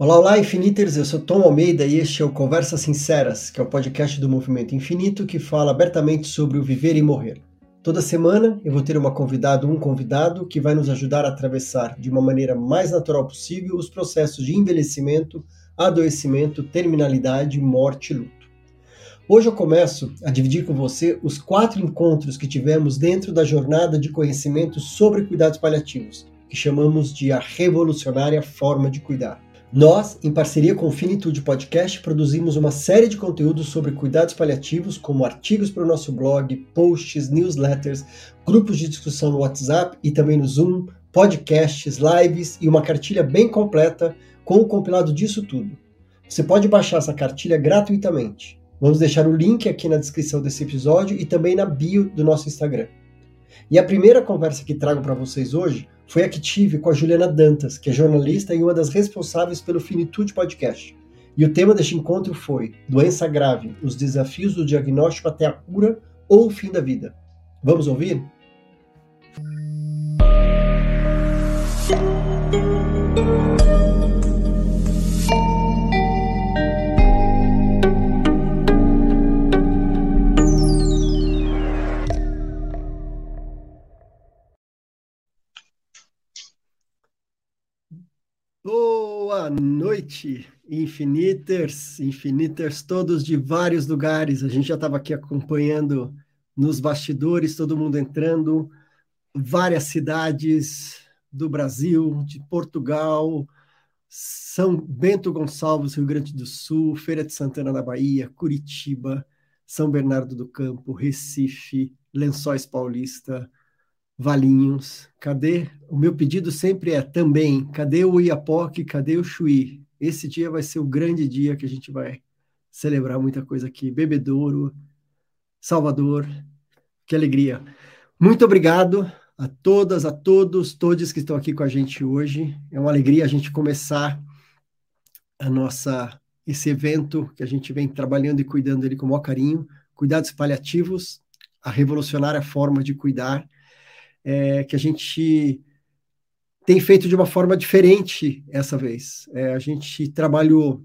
Olá, olá, Infiniters! Eu sou Tom Almeida e este é o Conversas Sinceras, que é o podcast do Movimento Infinito que fala abertamente sobre o viver e morrer. Toda semana eu vou ter uma convidada ou um convidado que vai nos ajudar a atravessar de uma maneira mais natural possível os processos de envelhecimento, adoecimento, terminalidade, morte e luto. Hoje eu começo a dividir com você os quatro encontros que tivemos dentro da jornada de conhecimento sobre cuidados paliativos, que chamamos de a revolucionária forma de cuidar. Nós, em parceria com o Finitude Podcast, produzimos uma série de conteúdos sobre cuidados paliativos, como artigos para o nosso blog, posts, newsletters, grupos de discussão no WhatsApp e também no Zoom, podcasts, lives e uma cartilha bem completa com o compilado disso tudo. Você pode baixar essa cartilha gratuitamente. Vamos deixar o link aqui na descrição desse episódio e também na bio do nosso Instagram. E a primeira conversa que trago para vocês hoje foi a que tive com a Juliana Dantas, que é jornalista e uma das responsáveis pelo Finitude Podcast. E o tema deste encontro foi Doença Grave, os desafios do diagnóstico até a cura ou o fim da vida. Vamos ouvir? Boa noite, Infiniters, Infiniters todos de vários lugares. A gente já estava aqui acompanhando nos bastidores, todo mundo entrando, várias cidades do Brasil, de Portugal, São Bento Gonçalves, Rio Grande do Sul, Feira de Santana da Bahia, Curitiba, São Bernardo do Campo, Recife, Lençóis Paulista, Valinhos. Cadê? O meu pedido sempre é também, cadê o Iapoque, cadê o Chuí? Esse dia vai ser o grande dia que a gente vai celebrar muita coisa aqui. Bebedouro, Salvador, que alegria. Muito obrigado a todas, a todos, todos que estão aqui com a gente hoje. É uma alegria a gente começar a nossa esse evento que a gente vem trabalhando e cuidando dele com o maior carinho, cuidados paliativos, a revolucionária forma de cuidar é, que a gente tem feito de uma forma diferente essa vez. É, a gente trabalhou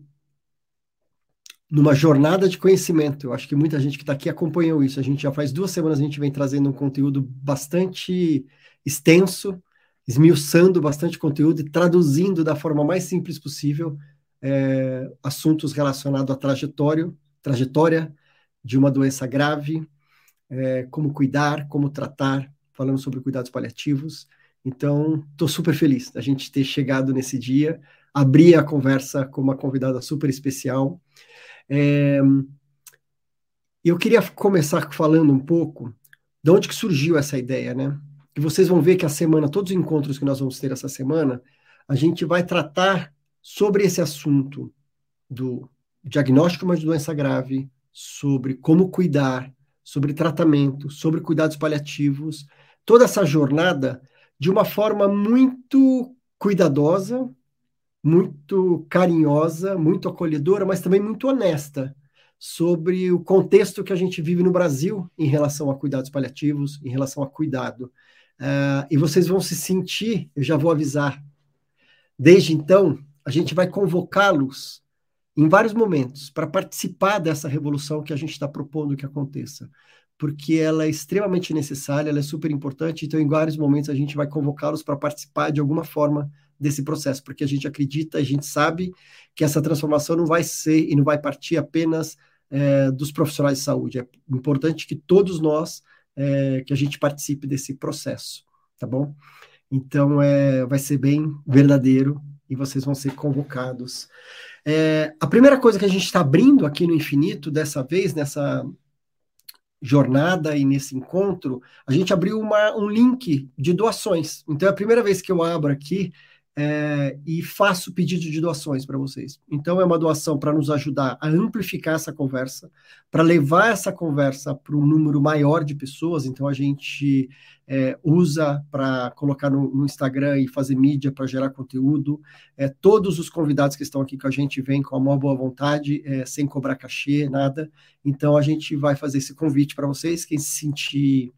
numa jornada de conhecimento. Eu acho que muita gente que está aqui acompanhou isso. A gente já faz duas semanas a gente vem trazendo um conteúdo bastante extenso, esmiuçando bastante conteúdo e traduzindo da forma mais simples possível é, assuntos relacionados à trajetória, trajetória de uma doença grave, é, como cuidar, como tratar, falando sobre cuidados paliativos. Então, estou super feliz da gente ter chegado nesse dia, abrir a conversa com uma convidada super especial. É, eu queria começar falando um pouco de onde que surgiu essa ideia, né? E vocês vão ver que a semana, todos os encontros que nós vamos ter essa semana, a gente vai tratar sobre esse assunto do diagnóstico de doença grave, sobre como cuidar, sobre tratamento, sobre cuidados paliativos, toda essa jornada de uma forma muito cuidadosa, muito carinhosa, muito acolhedora, mas também muito honesta sobre o contexto que a gente vive no Brasil em relação a cuidados paliativos, em relação a cuidado. Uh, e vocês vão se sentir, eu já vou avisar, desde então, a gente vai convocá-los em vários momentos para participar dessa revolução que a gente está propondo que aconteça porque ela é extremamente necessária, ela é super importante, então em vários momentos a gente vai convocá-los para participar de alguma forma desse processo, porque a gente acredita, a gente sabe que essa transformação não vai ser e não vai partir apenas é, dos profissionais de saúde, é importante que todos nós, é, que a gente participe desse processo, tá bom? Então, é, vai ser bem verdadeiro e vocês vão ser convocados. É, a primeira coisa que a gente está abrindo aqui no Infinito, dessa vez, nessa, jornada e nesse encontro, a gente abriu uma, um link de doações. Então é a primeira vez que eu abro aqui é, e faço pedido de doações para vocês. Então é uma doação para nos ajudar a amplificar essa conversa, para levar essa conversa para um número maior de pessoas. Então a gente é, usa para colocar no, no, Instagram e fazer mídia para gerar conteúdo. É, todos os convidados que estão aqui com a gente vêm com a maior boa vontade, é, sem cobrar cachê, nada. Então a gente vai fazer esse convite para vocês. Quem se sentir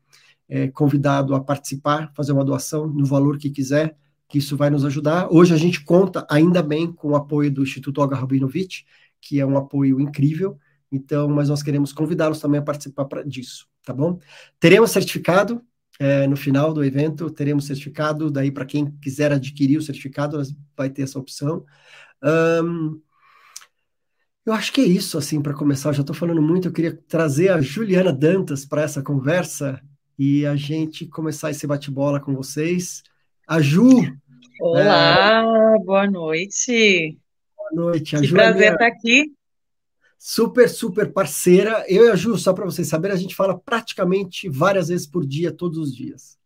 é, convidado a participar, fazer uma doação no valor que quiser, que isso vai nos ajudar. Hoje a gente conta, ainda bem, com o apoio do Instituto Olga que é um apoio incrível. Então, mas nós queremos convidá-los também a participar pra, disso, tá bom? Teremos certificado é, no final do evento, teremos certificado, daí para quem quiser adquirir o certificado, vai ter essa opção. Um, eu acho que é isso, assim, para começar. Eu já estou falando muito. Eu queria trazer a Juliana Dantas para essa conversa e a gente começar esse bate-bola com vocês. A Ju. Olá, é... boa noite. Boa noite. A que Ju prazer é estar aqui. Super, super parceira. Eu e a Ju, só para vocês saberem, a gente fala praticamente várias vezes por dia, todos os dias.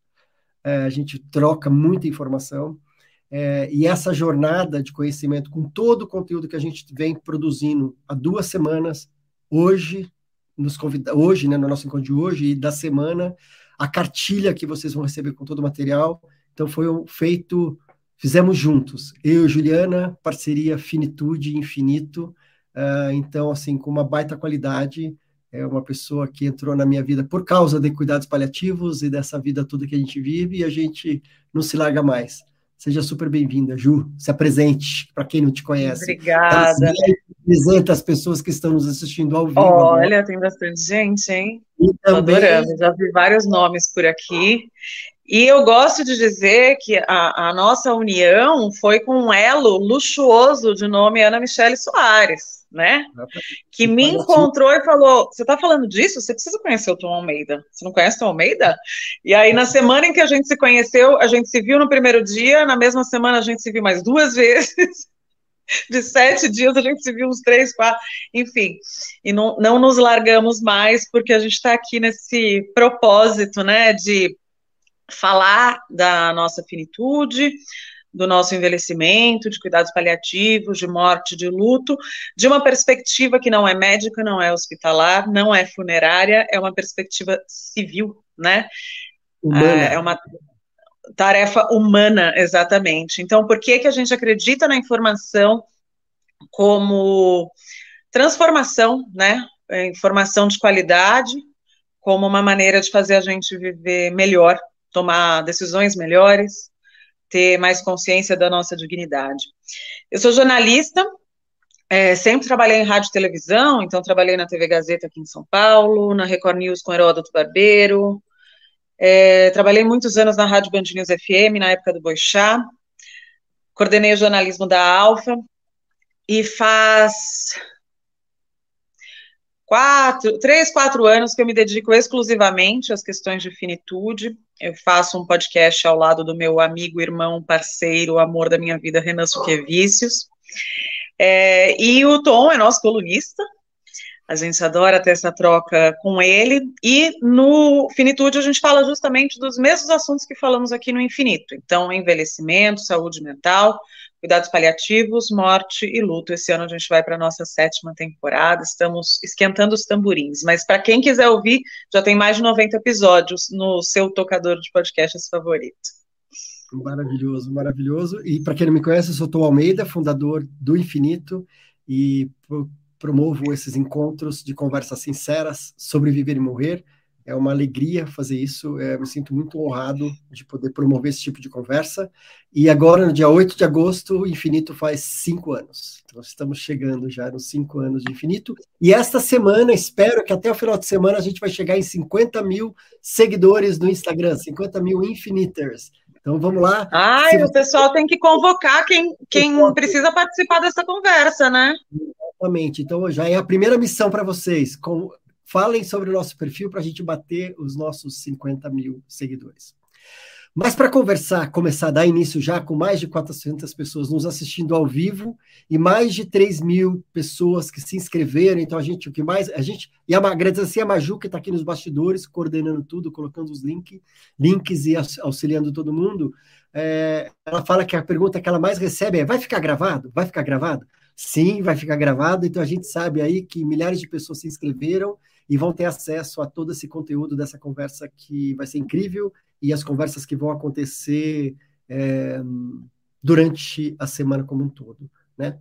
É, a gente troca muita informação. É, e essa jornada de conhecimento, com todo o conteúdo que a gente vem produzindo há duas semanas, hoje, nos convida, hoje, né, no nosso encontro de hoje, e da semana, a cartilha que vocês vão receber com todo o material. Então, foi feito, fizemos juntos. Eu e Juliana, parceria Finitude Infinito. Uh, então, assim, com uma baita qualidade. É uma pessoa que entrou na minha vida por causa de cuidados paliativos e dessa vida toda que a gente vive, e a gente não se larga mais. Seja super bem-vinda, Ju. Se apresente para quem não te conhece. Obrigada. Apresenta as pessoas que estão nos assistindo ao vivo. Olha, agora. tem bastante gente, hein? E também... Adorando. Já vi vários nomes por aqui. E eu gosto de dizer que a, a nossa união foi com um elo luxuoso de nome Ana Michele Soares né? Que me encontrou e falou: Você está falando disso? Você precisa conhecer o Tom Almeida. Você não conhece o Tom Almeida? E aí, na semana em que a gente se conheceu, a gente se viu no primeiro dia, na mesma semana a gente se viu mais duas vezes. De sete dias a gente se viu uns três, quatro, enfim. E não, não nos largamos mais, porque a gente está aqui nesse propósito, né, de falar da nossa finitude, do nosso envelhecimento, de cuidados paliativos, de morte, de luto, de uma perspectiva que não é médica, não é hospitalar, não é funerária, é uma perspectiva civil, né? Humana. É uma tarefa humana, exatamente. Então, por que que a gente acredita na informação como transformação, né? É, informação de qualidade, como uma maneira de fazer a gente viver melhor, tomar decisões melhores, ter mais consciência da nossa dignidade. Eu sou jornalista, é, sempre trabalhei em rádio e televisão, então trabalhei na TV Gazeta aqui em São Paulo, na Record News com Heródoto Barbeiro, é, trabalhei muitos anos na Rádio Band News FM, na época do Boixá, coordenei o jornalismo da Alfa, e faz quatro, três, quatro anos que eu me dedico exclusivamente às questões de finitude. Eu faço um podcast ao lado do meu amigo, irmão, parceiro, amor da minha vida, Renan Suquevicius. É, e o Tom é nosso colunista. A gente adora ter essa troca com ele. E no Finitude a gente fala justamente dos mesmos assuntos que falamos aqui no Infinito. Então, envelhecimento, saúde mental, cuidados paliativos, morte e luto. Esse ano a gente vai para a nossa sétima temporada, estamos esquentando os tamborins. Mas para quem quiser ouvir, já tem mais de 90 episódios no seu tocador de podcasts favorito. Maravilhoso, maravilhoso. E para quem não me conhece, eu sou Tom Almeida, fundador do Infinito, e promovo esses encontros de conversas sinceras sobre viver e morrer é uma alegria fazer isso. É, me sinto muito honrado de poder promover esse tipo de conversa. E agora, no dia 8 de agosto, o Infinito faz cinco anos. Então, estamos chegando já nos cinco anos de Infinito. E esta semana, espero que até o final de semana a gente vai chegar em 50 mil seguidores no Instagram, 50 mil Infiniters. Então vamos lá. Ai, você... o pessoal tem que convocar quem, quem precisa participar dessa conversa, né? Exatamente. Então já é a primeira missão para vocês. Com, Falem sobre o nosso perfil para a gente bater os nossos 50 mil seguidores. Mas para conversar, começar a dar início já com mais de 400 pessoas nos assistindo ao vivo e mais de 3 mil pessoas que se inscreveram. Então, a gente, o que mais. A gente. E a, agradecer a Maju, que está aqui nos bastidores, coordenando tudo, colocando os link, links e auxiliando todo mundo. É, ela fala que a pergunta que ela mais recebe é: vai ficar gravado? Vai ficar gravado? Sim, vai ficar gravado. Então, a gente sabe aí que milhares de pessoas se inscreveram e vão ter acesso a todo esse conteúdo dessa conversa que vai ser incrível e as conversas que vão acontecer é, durante a semana como um todo, né?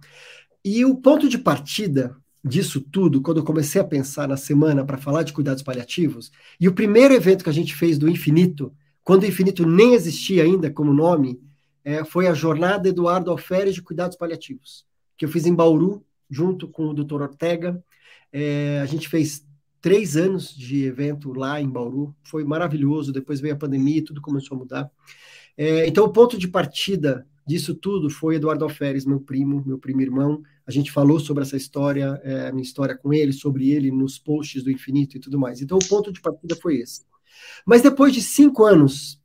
E o ponto de partida disso tudo, quando eu comecei a pensar na semana para falar de cuidados paliativos, e o primeiro evento que a gente fez do Infinito, quando o Infinito nem existia ainda como nome, é, foi a jornada Eduardo Alferes de Cuidados Paliativos, que eu fiz em Bauru, junto com o Dr. Ortega. É, a gente fez três anos de evento lá em Bauru, foi maravilhoso. Depois veio a pandemia e tudo começou a mudar. É, então, o ponto de partida disso tudo foi Eduardo Alferes, meu primo, meu primo irmão. A gente falou sobre essa história, é, minha história com ele, sobre ele nos posts do Infinito e tudo mais. Então, o ponto de partida foi esse. Mas depois de cinco anos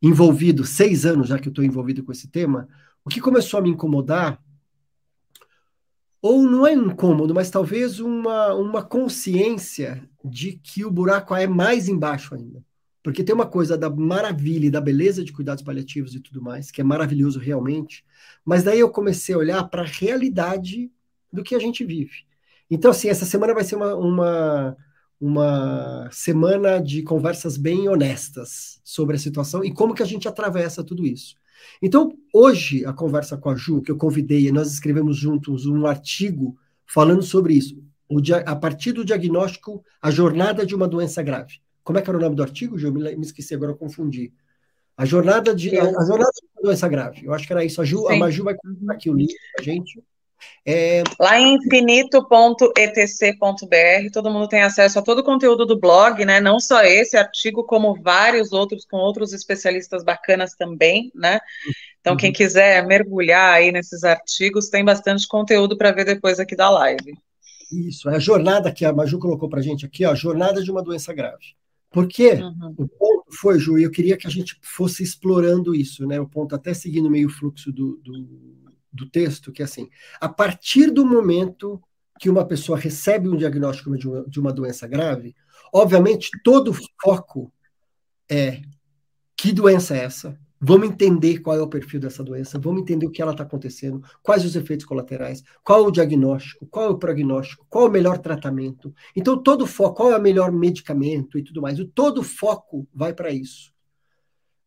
envolvido, seis anos já que eu estou envolvido com esse tema, o que começou a me incomodar, ou não é incômodo, mas talvez uma, uma consciência de que o buraco é mais embaixo ainda. Porque tem uma coisa da maravilha e da beleza de cuidados paliativos e tudo mais, que é maravilhoso realmente, mas daí eu comecei a olhar para a realidade do que a gente vive. Então, assim, essa semana vai ser uma, uma, uma semana de conversas bem honestas sobre a situação e como que a gente atravessa tudo isso. Então, hoje, a conversa com a Ju, que eu convidei, e nós escrevemos juntos um artigo falando sobre isso, a partir do diagnóstico, a jornada de uma doença grave. Como é que era o nome do artigo, Ju? Me, me esqueci, agora eu confundi. A jornada de a, a jornada de uma doença grave. Eu acho que era isso. A, Ju, a Maju vai colocar aqui o link para a gente. É... Lá em infinito.etc.br, todo mundo tem acesso a todo o conteúdo do blog, né? Não só esse artigo, como vários outros com outros especialistas bacanas também, né? Então, uhum. quem quiser mergulhar aí nesses artigos, tem bastante conteúdo para ver depois aqui da live. Isso, é a jornada que a Maju colocou para a gente aqui, ó, a jornada de uma doença grave. Porque uhum. o ponto foi, Ju, e eu queria que a gente fosse explorando isso, né? O ponto até seguindo meio fluxo do, do, do texto, que é assim, a partir do momento que uma pessoa recebe um diagnóstico de uma, de uma doença grave, obviamente todo o foco é que doença é essa, Vamos entender qual é o perfil dessa doença, vamos entender o que ela está acontecendo, quais os efeitos colaterais, qual o diagnóstico, qual o prognóstico, qual o melhor tratamento. Então, todo o foco, qual é o melhor medicamento e tudo mais. O todo o foco vai para isso.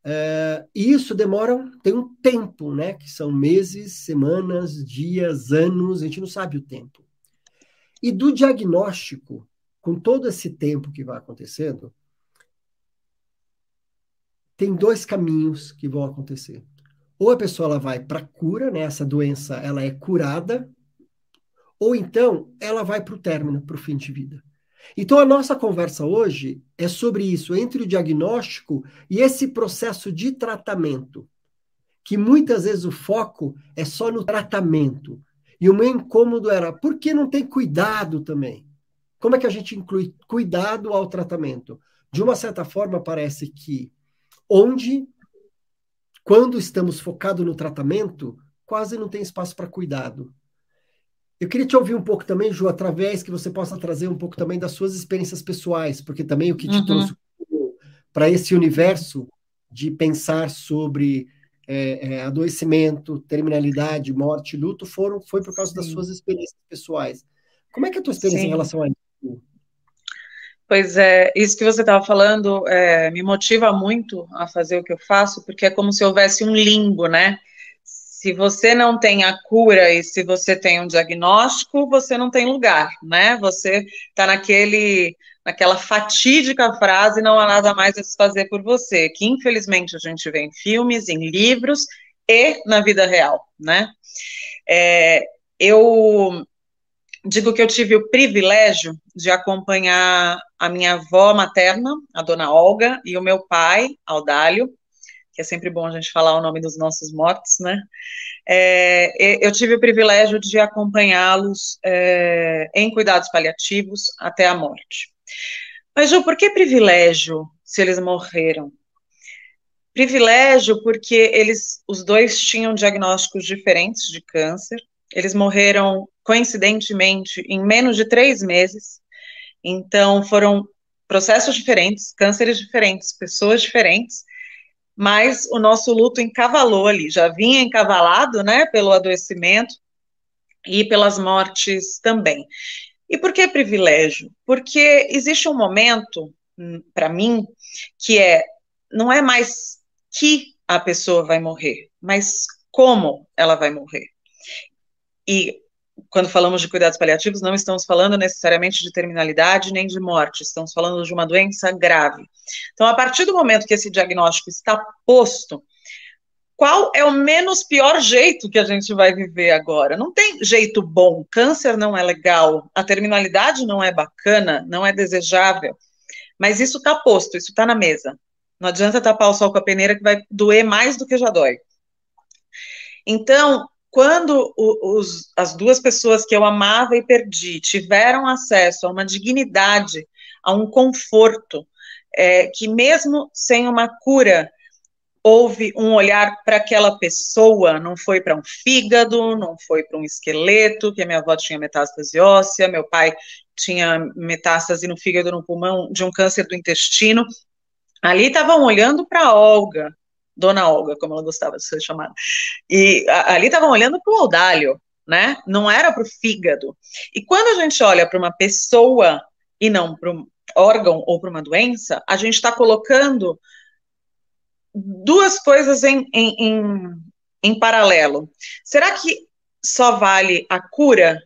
É, e isso demora, tem um tempo, né? Que são meses, semanas, dias, anos, a gente não sabe o tempo. E do diagnóstico, com todo esse tempo que vai acontecendo, tem dois caminhos que vão acontecer. Ou a pessoa ela vai para cura, né? Essa doença ela é curada, ou então ela vai para o término, para o fim de vida. Então a nossa conversa hoje é sobre isso, entre o diagnóstico e esse processo de tratamento, que muitas vezes o foco é só no tratamento. E o meu incômodo era, por que não tem cuidado também? Como é que a gente inclui cuidado ao tratamento? De uma certa forma, parece que onde, quando estamos focados no tratamento, quase não tem espaço para cuidado. Eu queria te ouvir um pouco também, Ju, através que você possa trazer um pouco também das suas experiências pessoais, porque também o que te uhum. trouxe para esse universo de pensar sobre é, é, adoecimento, terminalidade, morte, luto, foram, foi por causa Sim. das suas experiências pessoais. Como é que é a tua experiência Sim. em relação a isso? Pois é, isso que você estava falando é, me motiva muito a fazer o que eu faço, porque é como se houvesse um limbo, né? Se você não tem a cura e se você tem um diagnóstico, você não tem lugar, né? Você está naquele, naquela fatídica frase, não há nada mais a se fazer por você, que infelizmente a gente vê em filmes, em livros e na vida real, né? É, eu digo que eu tive o privilégio de acompanhar a minha avó materna, a dona Olga, e o meu pai, Aldálio, que é sempre bom a gente falar o nome dos nossos mortos, né? É, eu tive o privilégio de acompanhá-los é, em cuidados paliativos até a morte. Mas, Ju, por que privilégio se eles morreram? Privilégio porque eles, os dois tinham diagnósticos diferentes de câncer, eles morreram coincidentemente em menos de três meses. Então foram processos diferentes, cânceres diferentes, pessoas diferentes, mas o nosso luto encavalou ali, já vinha encavalado, né, pelo adoecimento e pelas mortes também. E por que privilégio? Porque existe um momento, hum, para mim, que é não é mais que a pessoa vai morrer, mas como ela vai morrer. E quando falamos de cuidados paliativos, não estamos falando necessariamente de terminalidade nem de morte, estamos falando de uma doença grave. Então, a partir do momento que esse diagnóstico está posto, qual é o menos pior jeito que a gente vai viver agora? Não tem jeito bom. Câncer não é legal, a terminalidade não é bacana, não é desejável. Mas isso está posto, isso está na mesa. Não adianta tapar o sol com a peneira que vai doer mais do que já dói. Então, quando os, as duas pessoas que eu amava e perdi tiveram acesso a uma dignidade, a um conforto, é, que mesmo sem uma cura, houve um olhar para aquela pessoa, não foi para um fígado, não foi para um esqueleto, que a minha avó tinha metástase óssea, meu pai tinha metástase no fígado, no pulmão, de um câncer do intestino. Ali estavam olhando para Olga, Dona Olga, como ela gostava de ser chamada. E ali estavam olhando para o Audálio, né? Não era para o fígado. E quando a gente olha para uma pessoa e não para um órgão ou para uma doença, a gente está colocando duas coisas em, em, em, em paralelo. Será que só vale a cura?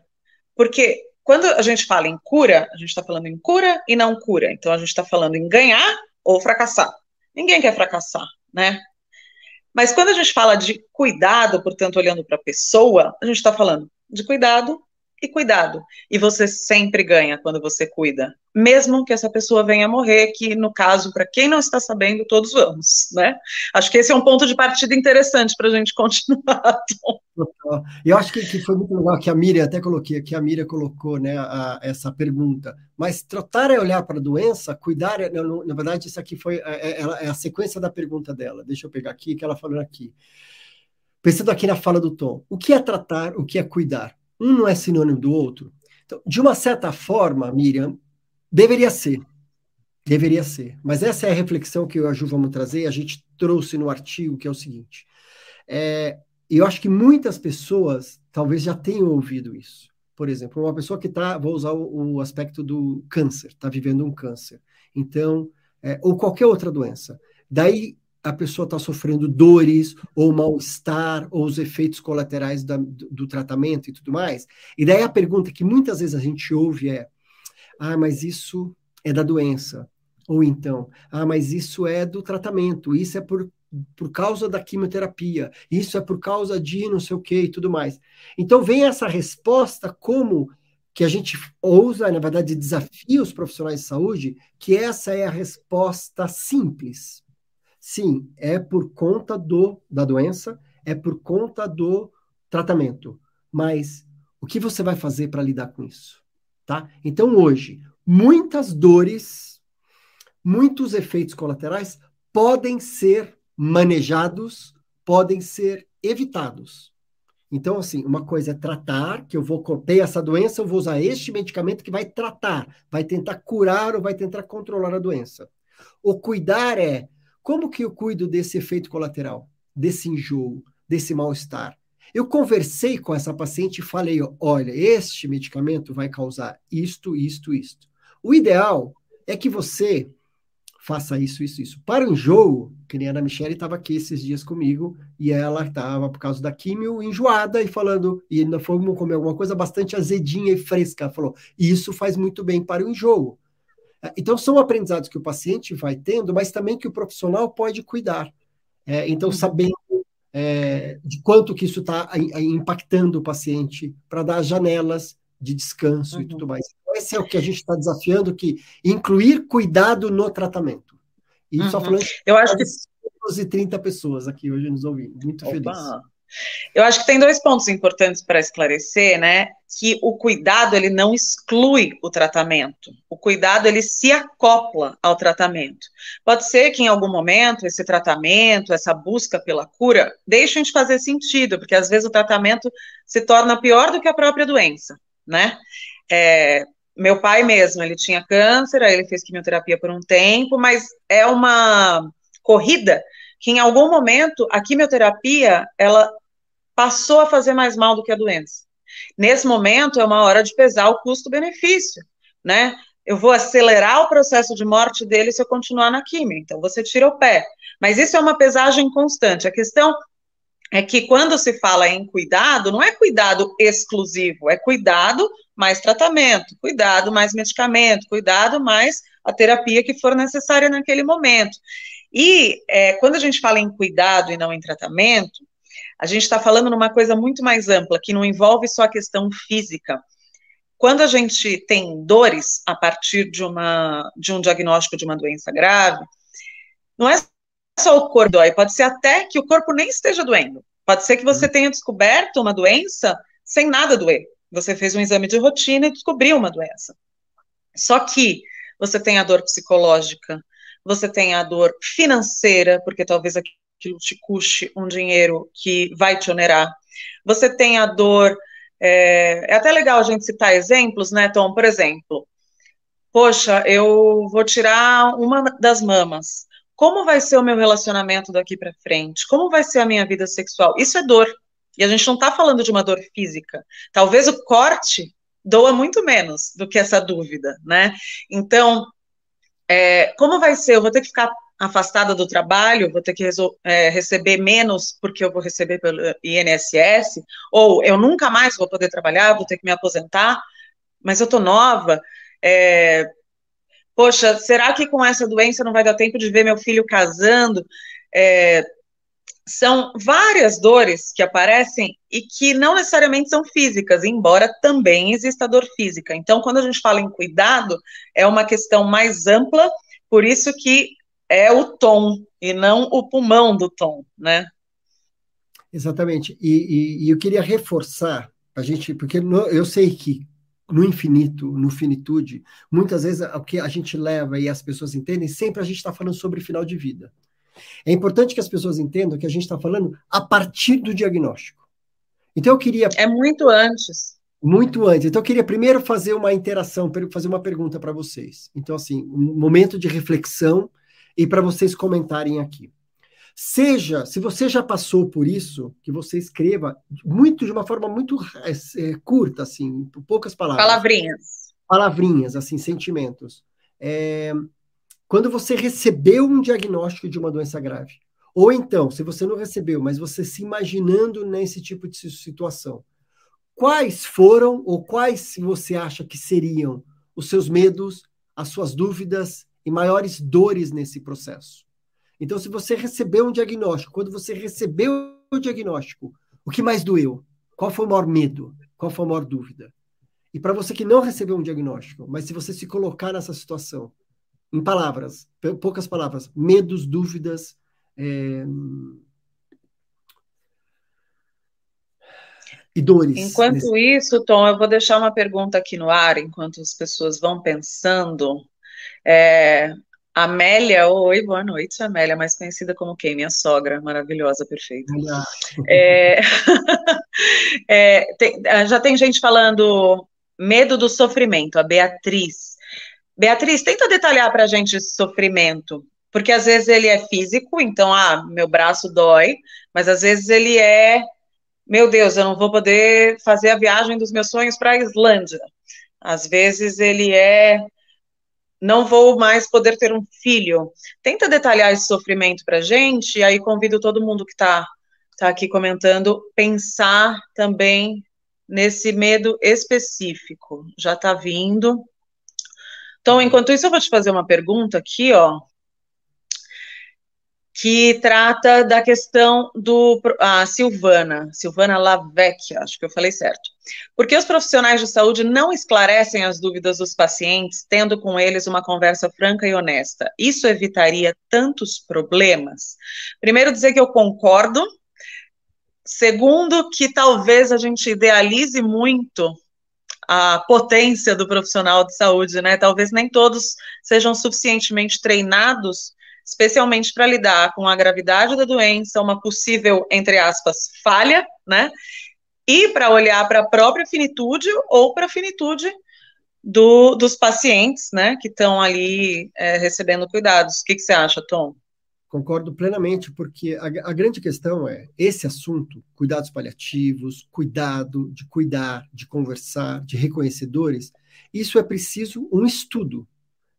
Porque quando a gente fala em cura, a gente está falando em cura e não cura. Então a gente está falando em ganhar ou fracassar. Ninguém quer fracassar, né? Mas quando a gente fala de cuidado, portanto, olhando para a pessoa, a gente está falando de cuidado e cuidado. E você sempre ganha quando você cuida, mesmo que essa pessoa venha morrer, que no caso, para quem não está sabendo, todos vamos, né? Acho que esse é um ponto de partida interessante para a gente continuar. Eu acho que, que, foi muito legal que a Miriam, até coloquei aqui, a Miriam colocou né, a, essa pergunta. Mas tratar é olhar para a doença, cuidar, é, na verdade, isso aqui foi é, é, é, a sequência da pergunta dela. Deixa eu pegar aqui, que ela falou aqui. Pensando aqui na fala do Tom, o que é tratar, o que é cuidar? Um não é sinônimo do outro. Então, de uma certa forma, Miriam, deveria ser. Deveria ser. Mas essa é a reflexão que eu e a Ju vamos trazer. A gente trouxe no artigo, que é o seguinte. É, eu acho que muitas pessoas talvez já tenham ouvido isso. Por exemplo, uma pessoa que está, vou usar o, o, aspecto do câncer, está vivendo um câncer. Então, é, ou qualquer outra doença. Daí a pessoa está sofrendo dores, ou mal-estar, ou os efeitos colaterais da, do, tratamento e tudo mais. E daí a pergunta que muitas vezes a gente ouve é: ah, mas isso é da doença. Ou então, ah, mas isso é do tratamento, isso é por, por causa da quimioterapia, isso é por causa de não sei o que e tudo mais. Então vem essa resposta como que a gente ousa, na verdade, desafia os profissionais de saúde, que essa é a resposta simples Sim, é por conta do da doença, é por conta do tratamento. Mas o que você vai fazer para lidar com isso? Tá? Então, hoje, muitas dores, muitos efeitos colaterais podem ser manejados, podem ser evitados. Então, assim, uma coisa é tratar, que eu vou ter essa doença, eu vou usar este medicamento que vai tratar, vai tentar curar ou vai tentar controlar a doença. O cuidar é como que eu cuido desse efeito colateral, desse enjoo, desse mal-estar? Eu conversei com essa paciente e falei: olha, este medicamento vai causar isto, isto, isto. O ideal é que você faça isso, isso, isso. Para o enjoo, que nem a Ana Michelle estava aqui esses dias comigo, e ela estava, por causa da químio, enjoada e falando, e ainda foi comer alguma coisa bastante azedinha e fresca. Ela falou: isso faz muito bem para o enjoo. Então, são aprendizados que o paciente vai tendo, mas também que o profissional pode cuidar. É, então, uhum. sabendo é, de quanto que isso está impactando o paciente, para dar janelas de descanso uhum. e tudo mais. Então, esse é o que a gente está desafiando, que incluir cuidado no tratamento. E uhum. só falando Eu acho que... 30 pessoas aqui hoje nos ouvindo. Muito Opa. feliz. Eu acho que tem dois pontos importantes para esclarecer, né? Que o cuidado ele não exclui o tratamento. O cuidado ele se acopla ao tratamento. Pode ser que em algum momento esse tratamento, essa busca pela cura, deixem de fazer sentido, porque às vezes o tratamento se torna pior do que a própria doença, né? É, meu pai mesmo, ele tinha câncer, aí ele fez quimioterapia por um tempo, mas é uma corrida que em algum momento a quimioterapia ela passou a fazer mais mal do que a doença. Nesse momento é uma hora de pesar o custo-benefício, né? Eu vou acelerar o processo de morte dele se eu continuar na quimio, então você tira o pé. Mas isso é uma pesagem constante. A questão é que quando se fala em cuidado, não é cuidado exclusivo, é cuidado mais tratamento, cuidado mais medicamento, cuidado mais a terapia que for necessária naquele momento. E é, quando a gente fala em cuidado e não em tratamento, a gente está falando numa coisa muito mais ampla, que não envolve só a questão física. Quando a gente tem dores a partir de, uma, de um diagnóstico de uma doença grave, não é só o corpo dói, pode ser até que o corpo nem esteja doendo. Pode ser que você uhum. tenha descoberto uma doença sem nada doer. Você fez um exame de rotina e descobriu uma doença. Só que você tem a dor psicológica, você tem a dor financeira, porque talvez aquilo te custe um dinheiro que vai te onerar. Você tem a dor. É, é até legal a gente citar exemplos, né, Tom? Por exemplo, poxa, eu vou tirar uma das mamas. Como vai ser o meu relacionamento daqui para frente? Como vai ser a minha vida sexual? Isso é dor. E a gente não está falando de uma dor física. Talvez o corte doa muito menos do que essa dúvida, né? Então, é, como vai ser? Eu vou ter que ficar afastada do trabalho, vou ter que é, receber menos porque eu vou receber pelo INSS, ou eu nunca mais vou poder trabalhar, vou ter que me aposentar, mas eu tô nova. É, poxa, será que com essa doença não vai dar tempo de ver meu filho casando? É, são várias dores que aparecem e que não necessariamente são físicas, embora também exista dor física. Então, quando a gente fala em cuidado, é uma questão mais ampla, por isso que é o tom e não o pulmão do tom, né? Exatamente. E, e, e eu queria reforçar a gente, porque no, eu sei que no infinito, no finitude, muitas vezes o que a gente leva e as pessoas entendem, sempre a gente está falando sobre final de vida. É importante que as pessoas entendam que a gente está falando a partir do diagnóstico. Então eu queria. É muito antes. Muito antes. Então eu queria primeiro fazer uma interação, fazer uma pergunta para vocês. Então, assim, um momento de reflexão e para vocês comentarem aqui. Seja, se você já passou por isso, que você escreva muito de uma forma muito é, é curta, assim, poucas palavras. Palavrinhas. Palavrinhas, assim, sentimentos. É, quando você recebeu um diagnóstico de uma doença grave, ou então, se você não recebeu, mas você se imaginando nesse tipo de situação, quais foram ou quais você acha que seriam os seus medos, as suas dúvidas e maiores dores nesse processo? Então, se você recebeu um diagnóstico, quando você recebeu o diagnóstico, o que mais doeu? Qual foi o maior medo? Qual foi a maior dúvida? E para você que não recebeu um diagnóstico, mas se você se colocar nessa situação, em palavras, poucas palavras, medos, dúvidas. É... E dores. Enquanto nesse... isso, Tom, eu vou deixar uma pergunta aqui no ar, enquanto as pessoas vão pensando. É, Amélia, oi, boa noite, Amélia, mais conhecida como quem? Minha sogra, maravilhosa, perfeita. É, é, tem, já tem gente falando medo do sofrimento, a Beatriz. Beatriz, tenta detalhar para a gente esse sofrimento, porque às vezes ele é físico, então, ah, meu braço dói, mas às vezes ele é, meu Deus, eu não vou poder fazer a viagem dos meus sonhos para a Islândia. Às vezes ele é, não vou mais poder ter um filho. Tenta detalhar esse sofrimento para gente, e aí convido todo mundo que está tá aqui comentando, pensar também nesse medo específico. Já está vindo. Então, enquanto isso, eu vou te fazer uma pergunta aqui, ó, que trata da questão do a Silvana, Silvana Lavecchia, acho que eu falei certo. Por que os profissionais de saúde não esclarecem as dúvidas dos pacientes, tendo com eles uma conversa franca e honesta? Isso evitaria tantos problemas? Primeiro, dizer que eu concordo. Segundo, que talvez a gente idealize muito a potência do profissional de saúde, né? Talvez nem todos sejam suficientemente treinados, especialmente para lidar com a gravidade da doença, uma possível, entre aspas, falha, né? E para olhar para a própria finitude ou para a finitude do, dos pacientes, né, que estão ali é, recebendo cuidados. O que, que você acha, Tom? Concordo plenamente, porque a, a, grande questão é esse assunto, cuidados paliativos, cuidado de cuidar, de conversar, de reconhecedores, isso é preciso um estudo.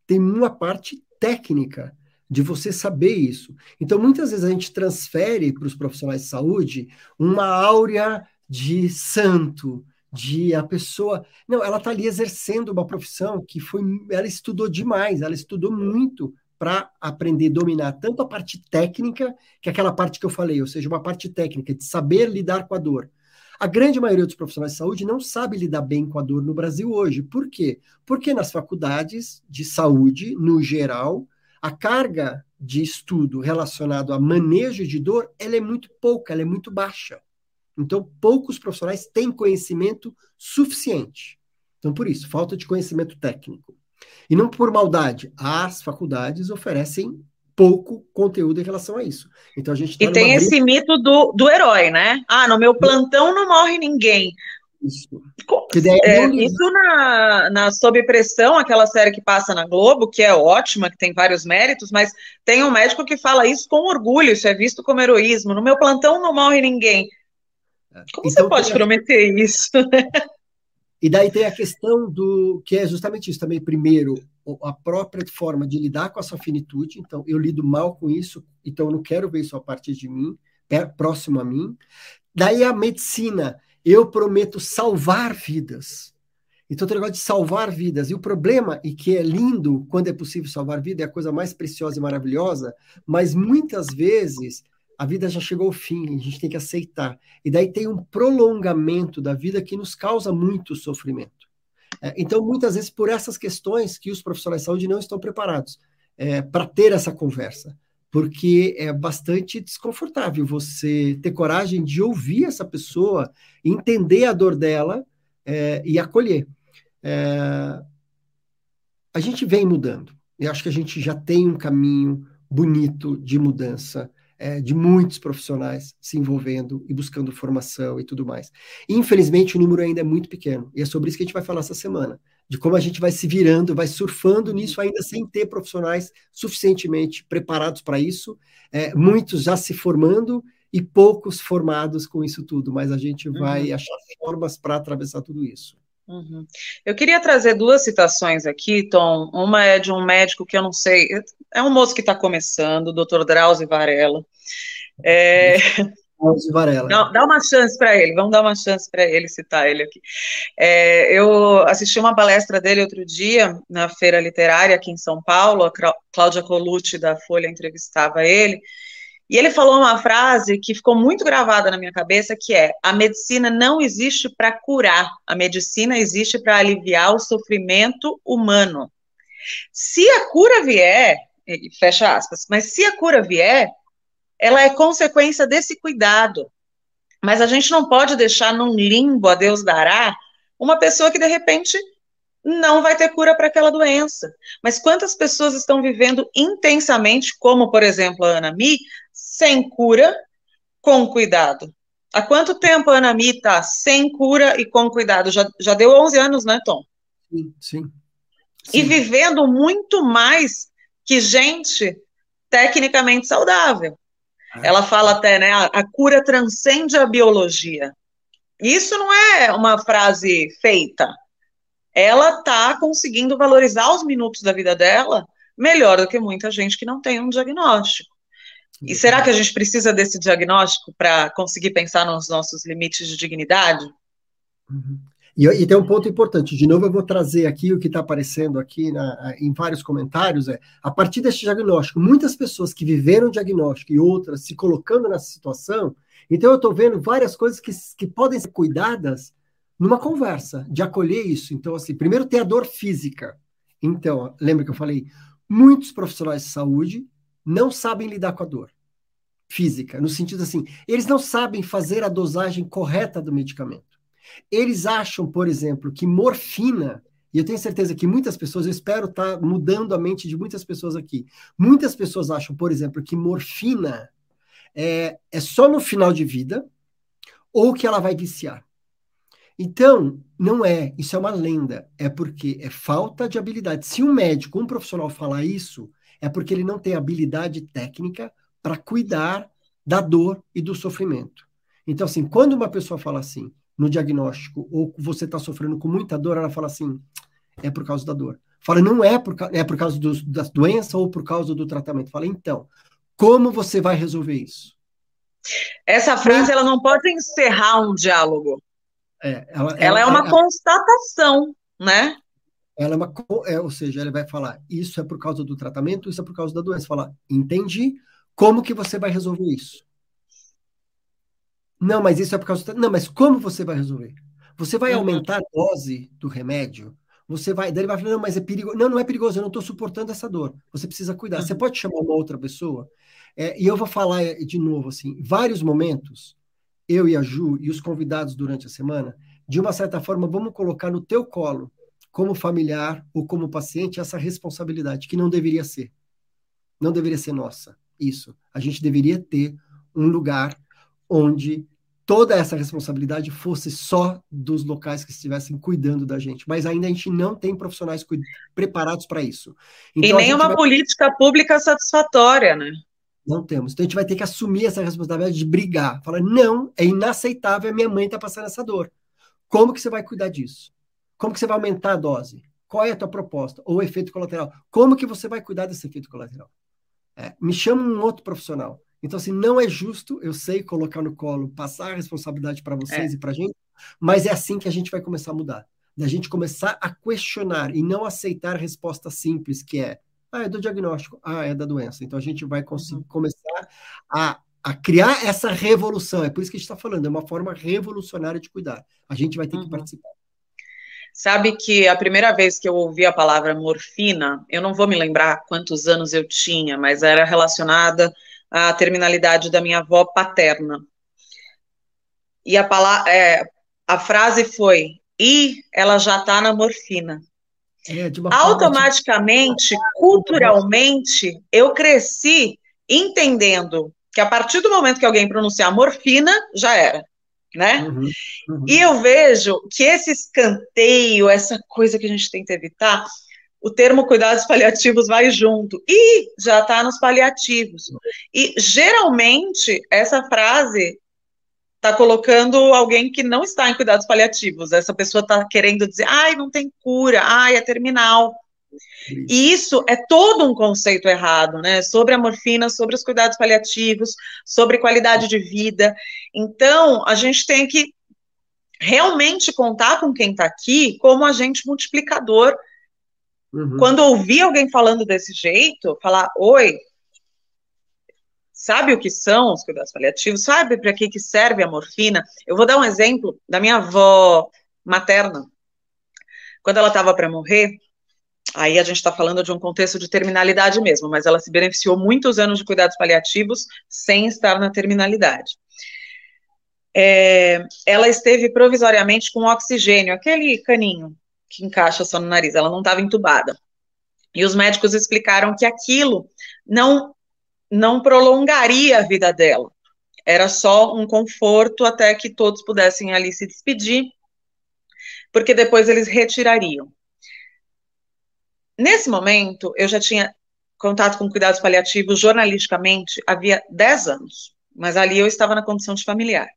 Tem uma parte técnica de você saber isso. Então, muitas vezes a gente transfere para os profissionais de saúde uma áurea de santo, de a pessoa. Não, ela está ali exercendo uma profissão que foi. Ela estudou demais, ela estudou muito para aprender a dominar tanto a parte técnica, que é aquela parte que eu falei, ou seja, uma parte técnica de saber lidar com a dor. A grande maioria dos profissionais de saúde não sabe lidar bem com a dor no Brasil hoje. Por quê? Porque nas faculdades de saúde, no geral, a carga de estudo relacionado a manejo de dor, ela é muito pouca, ela é muito baixa. Então, poucos profissionais têm conhecimento suficiente. Então, por isso, falta de conhecimento técnico. E não por maldade, as faculdades oferecem pouco conteúdo em relação a isso. Então a gente tá E tem esse briga... mito do, do herói, né? Ah, no meu plantão não morre ninguém. Isso. É, isso na, na Sob Pressão, aquela série que passa na Globo, que é ótima, que tem vários méritos, mas tem um médico que fala isso com orgulho, isso é visto como heroísmo. No meu plantão não morre ninguém. Como então, você pode tem... prometer isso? E daí tem a questão do que é justamente isso também. Primeiro, a própria forma de lidar com a sua finitude. Então, eu lido mal com isso, então eu não quero ver isso a partir de mim, próximo a mim. Daí a medicina, eu prometo salvar vidas. Então, tem o negócio de salvar vidas. E o problema, e que é lindo quando é possível salvar vida, é a coisa mais preciosa e maravilhosa, mas muitas vezes a vida já chegou ao fim, a gente tem que aceitar. E daí tem um prolongamento da vida que nos causa muito sofrimento. É, então, muitas vezes, por essas questões que os profissionais de saúde não estão preparados é, para ter essa conversa, porque é bastante desconfortável você ter coragem de ouvir essa pessoa, entender a dor dela é, e acolher. É, a gente vem mudando. Eu acho que a gente já tem um caminho bonito de mudança é, de muitos profissionais se envolvendo e buscando formação e tudo mais. Infelizmente, o número ainda é muito pequeno, e é sobre isso que a gente vai falar essa semana, de como a gente vai se virando, vai surfando nisso ainda sem ter profissionais suficientemente preparados para isso, é, muitos já se formando e poucos formados com isso tudo, mas a gente vai uhum. achar formas para atravessar tudo isso. Uhum. Eu queria trazer duas citações aqui, Tom. Uma é de um médico que eu não sei, é um moço que está começando, o Dr. Drauzio Varela. É... Drauzio Varela. Não, dá uma chance para ele, vamos dar uma chance para ele citar ele aqui. É, eu assisti uma palestra dele outro dia na feira literária aqui em São Paulo. A Cláudia Colucci da Folha entrevistava ele. E ele falou uma frase que ficou muito gravada na minha cabeça, que é: a medicina não existe para curar, a medicina existe para aliviar o sofrimento humano. Se a cura vier, fecha aspas, mas se a cura vier, ela é consequência desse cuidado. Mas a gente não pode deixar num limbo a Deus dará uma pessoa que de repente não vai ter cura para aquela doença. Mas quantas pessoas estão vivendo intensamente, como por exemplo a Ana Mi, sem cura, com cuidado. Há quanto tempo a Ana Mi está sem cura e com cuidado? Já, já deu 11 anos, né, Tom? Sim, sim. E vivendo muito mais que gente tecnicamente saudável. Ah, Ela fala até, né, a, a cura transcende a biologia. Isso não é uma frase feita. Ela está conseguindo valorizar os minutos da vida dela melhor do que muita gente que não tem um diagnóstico. E será que a gente precisa desse diagnóstico para conseguir pensar nos nossos limites de dignidade? Uhum. E, e, tem um ponto importante. De novo, eu vou trazer aqui o que está aparecendo aqui na, em vários comentários. É a partir deste diagnóstico, muitas pessoas que viveram o diagnóstico e outras se colocando nessa situação. Então, eu estou vendo várias coisas que, que podem ser cuidadas numa conversa, de acolher isso. Então, assim, primeiro tem a dor física. Então, lembra que eu falei? Muitos profissionais de saúde não sabem lidar com a dor física, no sentido assim, eles não sabem fazer a dosagem correta do medicamento. Eles acham, por exemplo, que morfina, e eu tenho certeza que muitas pessoas, eu espero estar tá mudando a mente de muitas pessoas aqui. Muitas pessoas acham, por exemplo, que morfina é, é só no final de vida ou que ela vai viciar. Então, não é, isso é uma lenda, é porque é falta de habilidade. Se um médico, um profissional falar isso, é porque ele não tem habilidade técnica para cuidar da dor e do sofrimento. Então, assim, quando uma pessoa fala assim, no diagnóstico, ou você está sofrendo com muita dor, ela fala assim, é por causa da dor. Fala, não é por, é por causa do, da doença ou por causa do tratamento. Fala, então, como você vai resolver isso? Essa frase, ela não pode encerrar um diálogo. É, ela, ela, ela é uma constatação, né? Ela é uma, é, ou seja, ele vai falar, isso é por causa do tratamento, isso é por causa da doença. Falar, entendi, como que você vai resolver isso? Não, mas isso é por causa do... Não, mas como você vai resolver? Você vai uhum. aumentar a dose do remédio? Você vai, daí ele vai falar, não, mas é perigoso. Não, não é perigoso, eu não estou suportando essa dor. Você precisa cuidar. Uhum. Você pode chamar uma outra pessoa? É, e eu vou falar é, de novo, assim, vários momentos, eu e a Ju e os convidados durante a semana, de uma certa forma, vamos colocar no teu colo, como familiar ou como paciente, essa responsabilidade, que não deveria ser. Não deveria ser nossa, isso. A gente deveria ter um lugar onde toda essa responsabilidade fosse só dos locais que estivessem cuidando da gente. Mas ainda a gente não tem profissionais preparados para isso. Então, e nem uma vai... política pública satisfatória, né? Não temos. Então a gente vai ter que assumir essa responsabilidade de brigar. Falar, não, é inaceitável, a minha mãe está passando essa dor. Como que você vai cuidar disso? Como que você vai aumentar a dose? Qual é a tua proposta? Ou o efeito colateral? Como que você vai cuidar desse efeito colateral? É, me chama um outro profissional. Então, assim, não é justo, eu sei, colocar no colo, passar a responsabilidade para vocês é. e para a gente, mas é assim que a gente vai começar a mudar. Da gente começar a questionar e não aceitar a resposta simples, que é, ah, é do diagnóstico, ah, é da doença. Então, a gente vai conseguir uhum. começar a, a criar essa revolução. É por isso que a gente está falando, é uma forma revolucionária de cuidar. A gente vai ter uhum. que participar. Sabe que a primeira vez que eu ouvi a palavra morfina, eu não vou me lembrar quantos anos eu tinha, mas era relacionada a terminalidade da minha avó paterna. E a, palavra, é, a frase foi: e ela já está na morfina. É, Automaticamente, culturalmente, eu cresci entendendo que a partir do momento que alguém pronunciar morfina, já era, né? Uhum, uhum. E eu vejo que esse escanteio, essa coisa que a gente tenta evitar, o termo cuidados paliativos vai junto. E já está nos paliativos. E geralmente essa frase está colocando alguém que não está em cuidados paliativos. Essa pessoa está querendo dizer, ai, não tem cura, ai, é terminal. E isso é todo um conceito errado, né? Sobre a morfina, sobre os cuidados paliativos, sobre qualidade de vida. Então, a gente tem que realmente contar com quem está aqui como agente multiplicador Uhum. Quando ouvir alguém falando desse jeito, falar, oi, sabe o que são os cuidados paliativos? Sabe para que, que serve a morfina? Eu vou dar um exemplo da minha avó materna. Quando ela estava para morrer, aí a gente está falando de um contexto de terminalidade mesmo, mas ela se beneficiou muitos anos de cuidados paliativos sem estar na terminalidade. É, ela esteve provisoriamente com oxigênio, aquele caninho que encaixa só no nariz, ela não estava entubada. E os médicos explicaram que aquilo não não prolongaria a vida dela. Era só um conforto até que todos pudessem ali se despedir, porque depois eles retirariam. Nesse momento, eu já tinha contato com cuidados paliativos jornalisticamente havia 10 anos, mas ali eu estava na condição de familiar.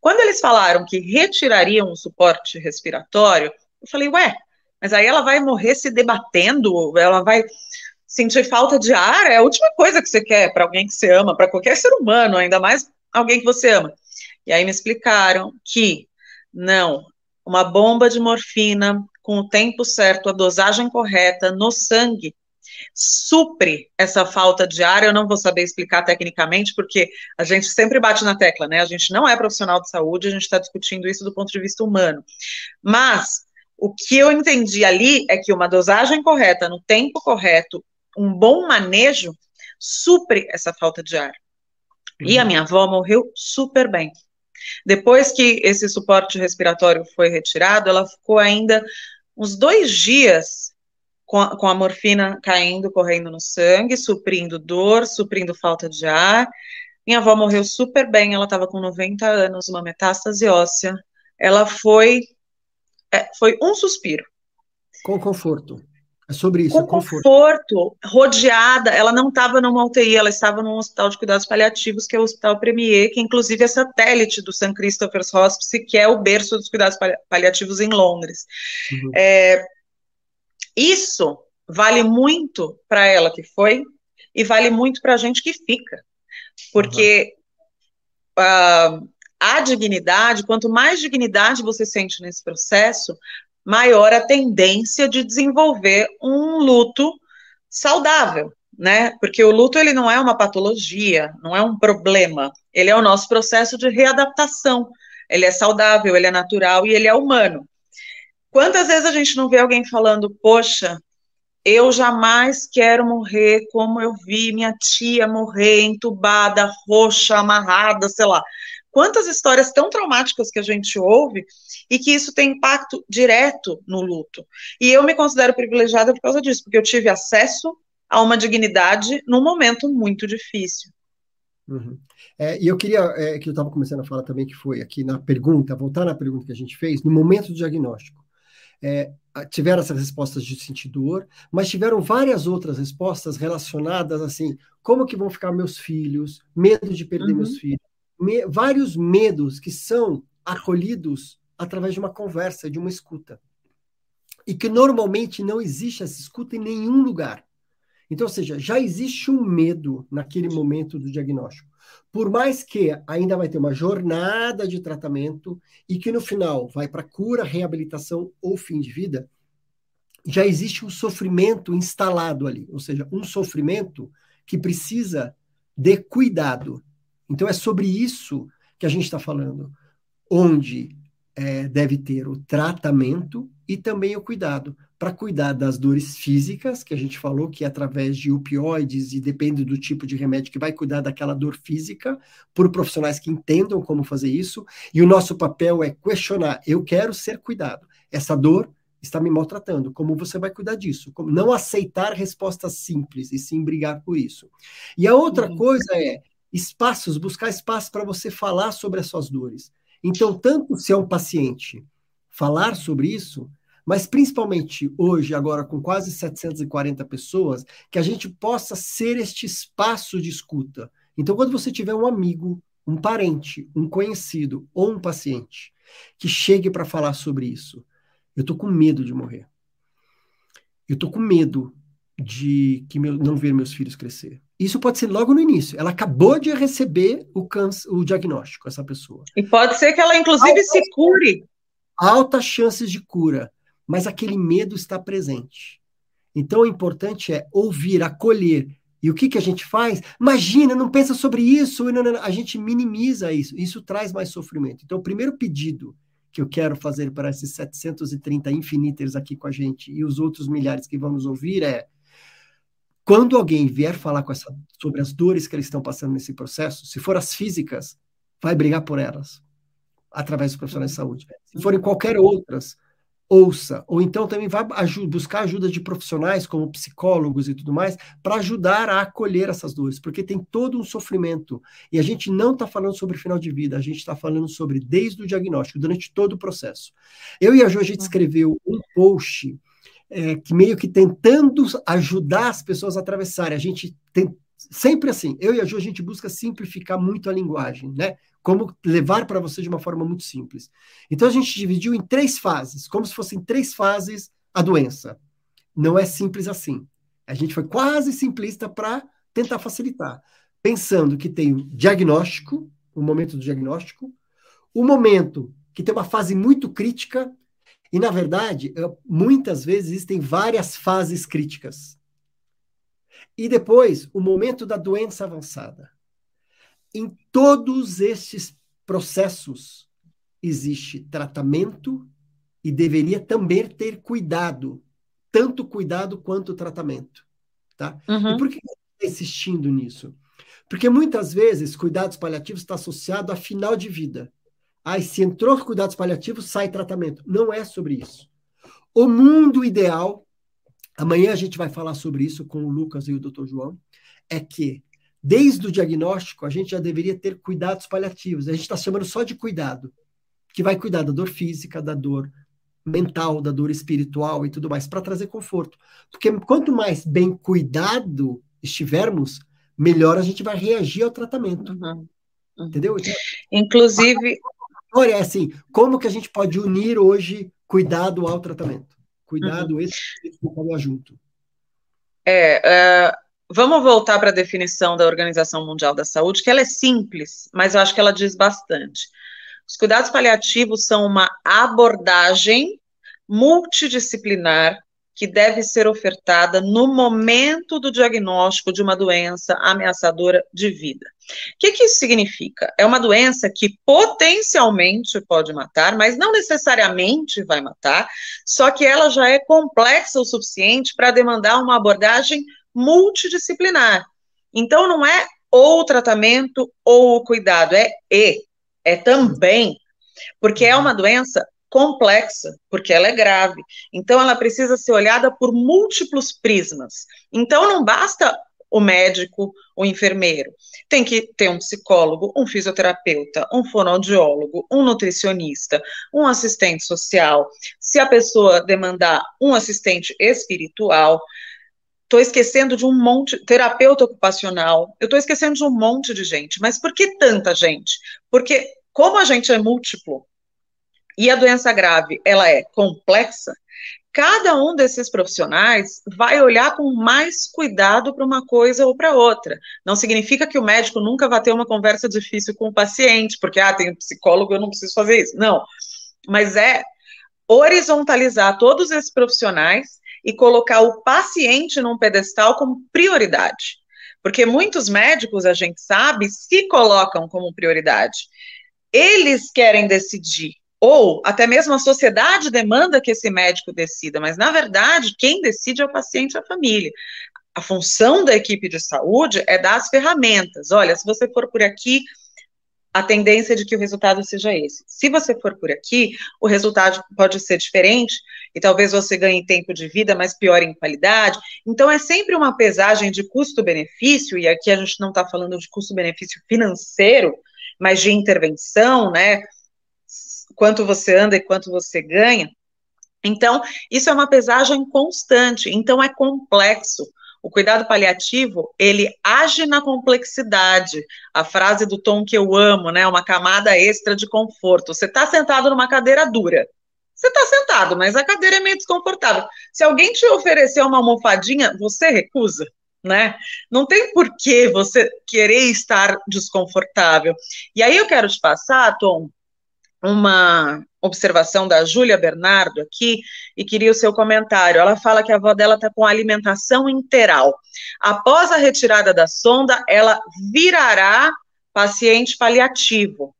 Quando eles falaram que retirariam o suporte respiratório, eu falei, ué, mas aí ela vai morrer se debatendo, ela vai sentir falta de ar, é a última coisa que você quer para alguém que você ama, para qualquer ser humano, ainda mais alguém que você ama. E aí me explicaram que não, uma bomba de morfina com o tempo certo, a dosagem correta no sangue supre essa falta de ar. Eu não vou saber explicar tecnicamente, porque a gente sempre bate na tecla, né? A gente não é profissional de saúde, a gente está discutindo isso do ponto de vista humano. Mas o que eu entendi ali é que uma dosagem correta, no tempo correto, um bom manejo, supre essa falta de ar. Uhum. E a uhum. minha avó morreu super bem. Depois que esse suporte respiratório foi retirado, ela ficou ainda uns dois dias com a, com a morfina caindo, correndo no sangue, suprindo dor, suprindo falta de ar. Minha avó morreu super bem, ela estava com 90 anos, uma metástase óssea. Ela foi é, foi um suspiro. Com conforto. É sobre isso. Com conforto. conforto, rodeada. Ela não estava numa UTI, ela estava num hospital de cuidados paliativos, que é o Hospital Premier, que inclusive é satélite do St. Christopher's Hospice, que é o berço dos cuidados paliativos em Londres. Uhum. É, isso vale muito para ela que foi e vale muito para a gente que fica. Porque uhum. uh, a dignidade, quanto mais dignidade você sente nesse processo, maior a tendência de desenvolver um luto saudável, né? Porque o luto ele não é uma patologia, não é um problema, ele é o nosso processo de readaptação. Ele é saudável, ele é natural e ele é humano. Quantas vezes a gente não vê alguém falando, poxa, eu jamais quero morrer como eu vi minha tia morrer entubada, roxa, amarrada, sei lá. Quantas histórias tão traumáticas que a gente ouve e que isso tem impacto direto no luto. E eu me considero privilegiada por causa disso, porque eu tive acesso a uma dignidade num momento muito difícil. Uhum. É, e eu queria, é, que eu estava começando a falar também, que foi aqui na pergunta, voltar na pergunta que a gente fez, no momento do diagnóstico. É, tiveram essas respostas de sentir dor, mas tiveram várias outras respostas relacionadas assim, como que vão ficar meus filhos, medo de perder uhum. meus filhos, me, vários medos que são acolhidos através de uma conversa, de uma escuta. E que normalmente não existe essa escuta em nenhum lugar. Então, ou seja, já existe um medo naquele momento do diagnóstico. Por mais que ainda vai ter uma jornada de tratamento e que no final vai para cura, reabilitação ou fim de vida, já existe um sofrimento instalado ali, ou seja, um sofrimento que precisa de cuidado. Então é sobre isso que a gente está falando, onde é, deve ter o tratamento e também o cuidado para cuidar das dores físicas, que a gente falou que é através de opioides e depende do tipo de remédio que vai cuidar daquela dor física, por profissionais que entendam como fazer isso. E o nosso papel é questionar: eu quero ser cuidado. Essa dor está me maltratando. Como você vai cuidar disso? Como não aceitar respostas simples e sim brigar por isso. E a outra uhum. coisa é espaços, buscar espaço para você falar sobre as suas dores. Então, tanto se é um paciente falar sobre isso, mas principalmente hoje, agora com quase 740 pessoas, que a gente possa ser este espaço de escuta. Então, quando você tiver um amigo, um parente, um conhecido ou um paciente que chegue para falar sobre isso, eu estou com medo de morrer. Eu estou com medo de que meu, não ver meus filhos crescer. Isso pode ser logo no início. Ela acabou de receber o, câncer, o diagnóstico, essa pessoa. E pode ser que ela, inclusive, altas, se cure. Altas chances de cura mas aquele medo está presente. Então, o importante é ouvir, acolher. E o que, que a gente faz? Imagina, não pensa sobre isso. Não, não, a gente minimiza isso. Isso traz mais sofrimento. Então, o primeiro pedido que eu quero fazer para esses 730 infiniters aqui com a gente e os outros milhares que vamos ouvir é quando alguém vier falar com essa, sobre as dores que eles estão passando nesse processo, se for as físicas, vai brigar por elas através dos profissionais de saúde. Se forem qualquer outras, ouça, ou então também vá buscar ajuda de profissionais como psicólogos e tudo mais, para ajudar a acolher essas dores, porque tem todo um sofrimento. E a gente não está falando sobre final de vida, a gente está falando sobre desde o diagnóstico, durante todo o processo. Eu e a Jo, a gente uhum. escreveu um post é, que meio que tentando ajudar as pessoas a atravessarem. A gente tem sempre assim, eu e a Jo, a gente busca simplificar muito a linguagem, né? como levar para você de uma forma muito simples. Então a gente dividiu em três fases, como se fossem três fases a doença. Não é simples assim. A gente foi quase simplista para tentar facilitar, pensando que tem o diagnóstico, o momento do diagnóstico, o momento que tem uma fase muito crítica, e na verdade, muitas vezes existem várias fases críticas. E depois, o momento da doença avançada. Em todos estes processos existe tratamento e deveria também ter cuidado, tanto cuidado quanto tratamento, tá? Uhum. E por que está insistindo nisso? Porque muitas vezes cuidados paliativos está associado a final de vida. Aí se entrou cuidados paliativos, sai tratamento. Não é sobre isso. O mundo ideal, amanhã a gente vai falar sobre isso com o Lucas e o Dr. João, é que Desde o diagnóstico, a gente já deveria ter cuidados paliativos. A gente está chamando só de cuidado, que vai cuidar da dor física, da dor mental, da dor espiritual e tudo mais, para trazer conforto. Porque quanto mais bem cuidado estivermos, melhor a gente vai reagir ao tratamento. Uhum. Uhum. Entendeu? Então, Inclusive. História é assim: como que a gente pode unir hoje cuidado ao tratamento? Cuidado, uhum. esse, esse junto. É, uh, Vamos voltar para a definição da Organização Mundial da Saúde, que ela é simples, mas eu acho que ela diz bastante. Os cuidados paliativos são uma abordagem multidisciplinar que deve ser ofertada no momento do diagnóstico de uma doença ameaçadora de vida. O que, que, isso significa? É uma doença que potencialmente pode matar, mas não necessariamente vai matar, só que ela já é complexa o suficiente para demandar uma abordagem multidisciplinar. Então, não é ou o tratamento ou o cuidado, é e, é também, porque é uma doença complexa, porque ela é grave. Então, ela precisa ser olhada por múltiplos prismas. Então, não basta o médico, o enfermeiro. Tem que ter um psicólogo, um fisioterapeuta, um fonoaudiólogo, um nutricionista, um assistente social. Se a pessoa demandar um assistente espiritual, estou esquecendo de um monte, terapeuta ocupacional, eu estou esquecendo de um monte de gente. Mas por que tanta gente? Porque, como a gente é múltiplo, e a doença grave ela é complexa, cada um desses profissionais vai olhar com mais cuidado para uma coisa ou para outra. Não significa que o médico nunca vai ter uma conversa difícil com o paciente, porque ah, tem um psicólogo, eu não preciso fazer isso. Não. Mas é horizontalizar todos esses profissionais e colocar o paciente num pedestal como prioridade. Porque muitos médicos, a gente sabe, se colocam como prioridade. Eles querem decidir ou até mesmo a sociedade demanda que esse médico decida, mas na verdade quem decide é o paciente e a família. A função da equipe de saúde é dar as ferramentas. Olha, se você for por aqui, a tendência é de que o resultado seja esse. Se você for por aqui, o resultado pode ser diferente e talvez você ganhe tempo de vida, mas piore em qualidade. Então, é sempre uma pesagem de custo-benefício, e aqui a gente não está falando de custo-benefício financeiro, mas de intervenção, né? Quanto você anda e quanto você ganha. Então, isso é uma pesagem constante, então é complexo. O cuidado paliativo, ele age na complexidade. A frase do tom que eu amo, né? Uma camada extra de conforto. Você está sentado numa cadeira dura. Você está sentado, mas a cadeira é meio desconfortável. Se alguém te oferecer uma almofadinha, você recusa, né? Não tem por que você querer estar desconfortável. E aí eu quero te passar, Tom, uma observação da Júlia Bernardo aqui e queria o seu comentário. Ela fala que a avó dela está com alimentação interal. Após a retirada da sonda, ela virará paciente paliativo.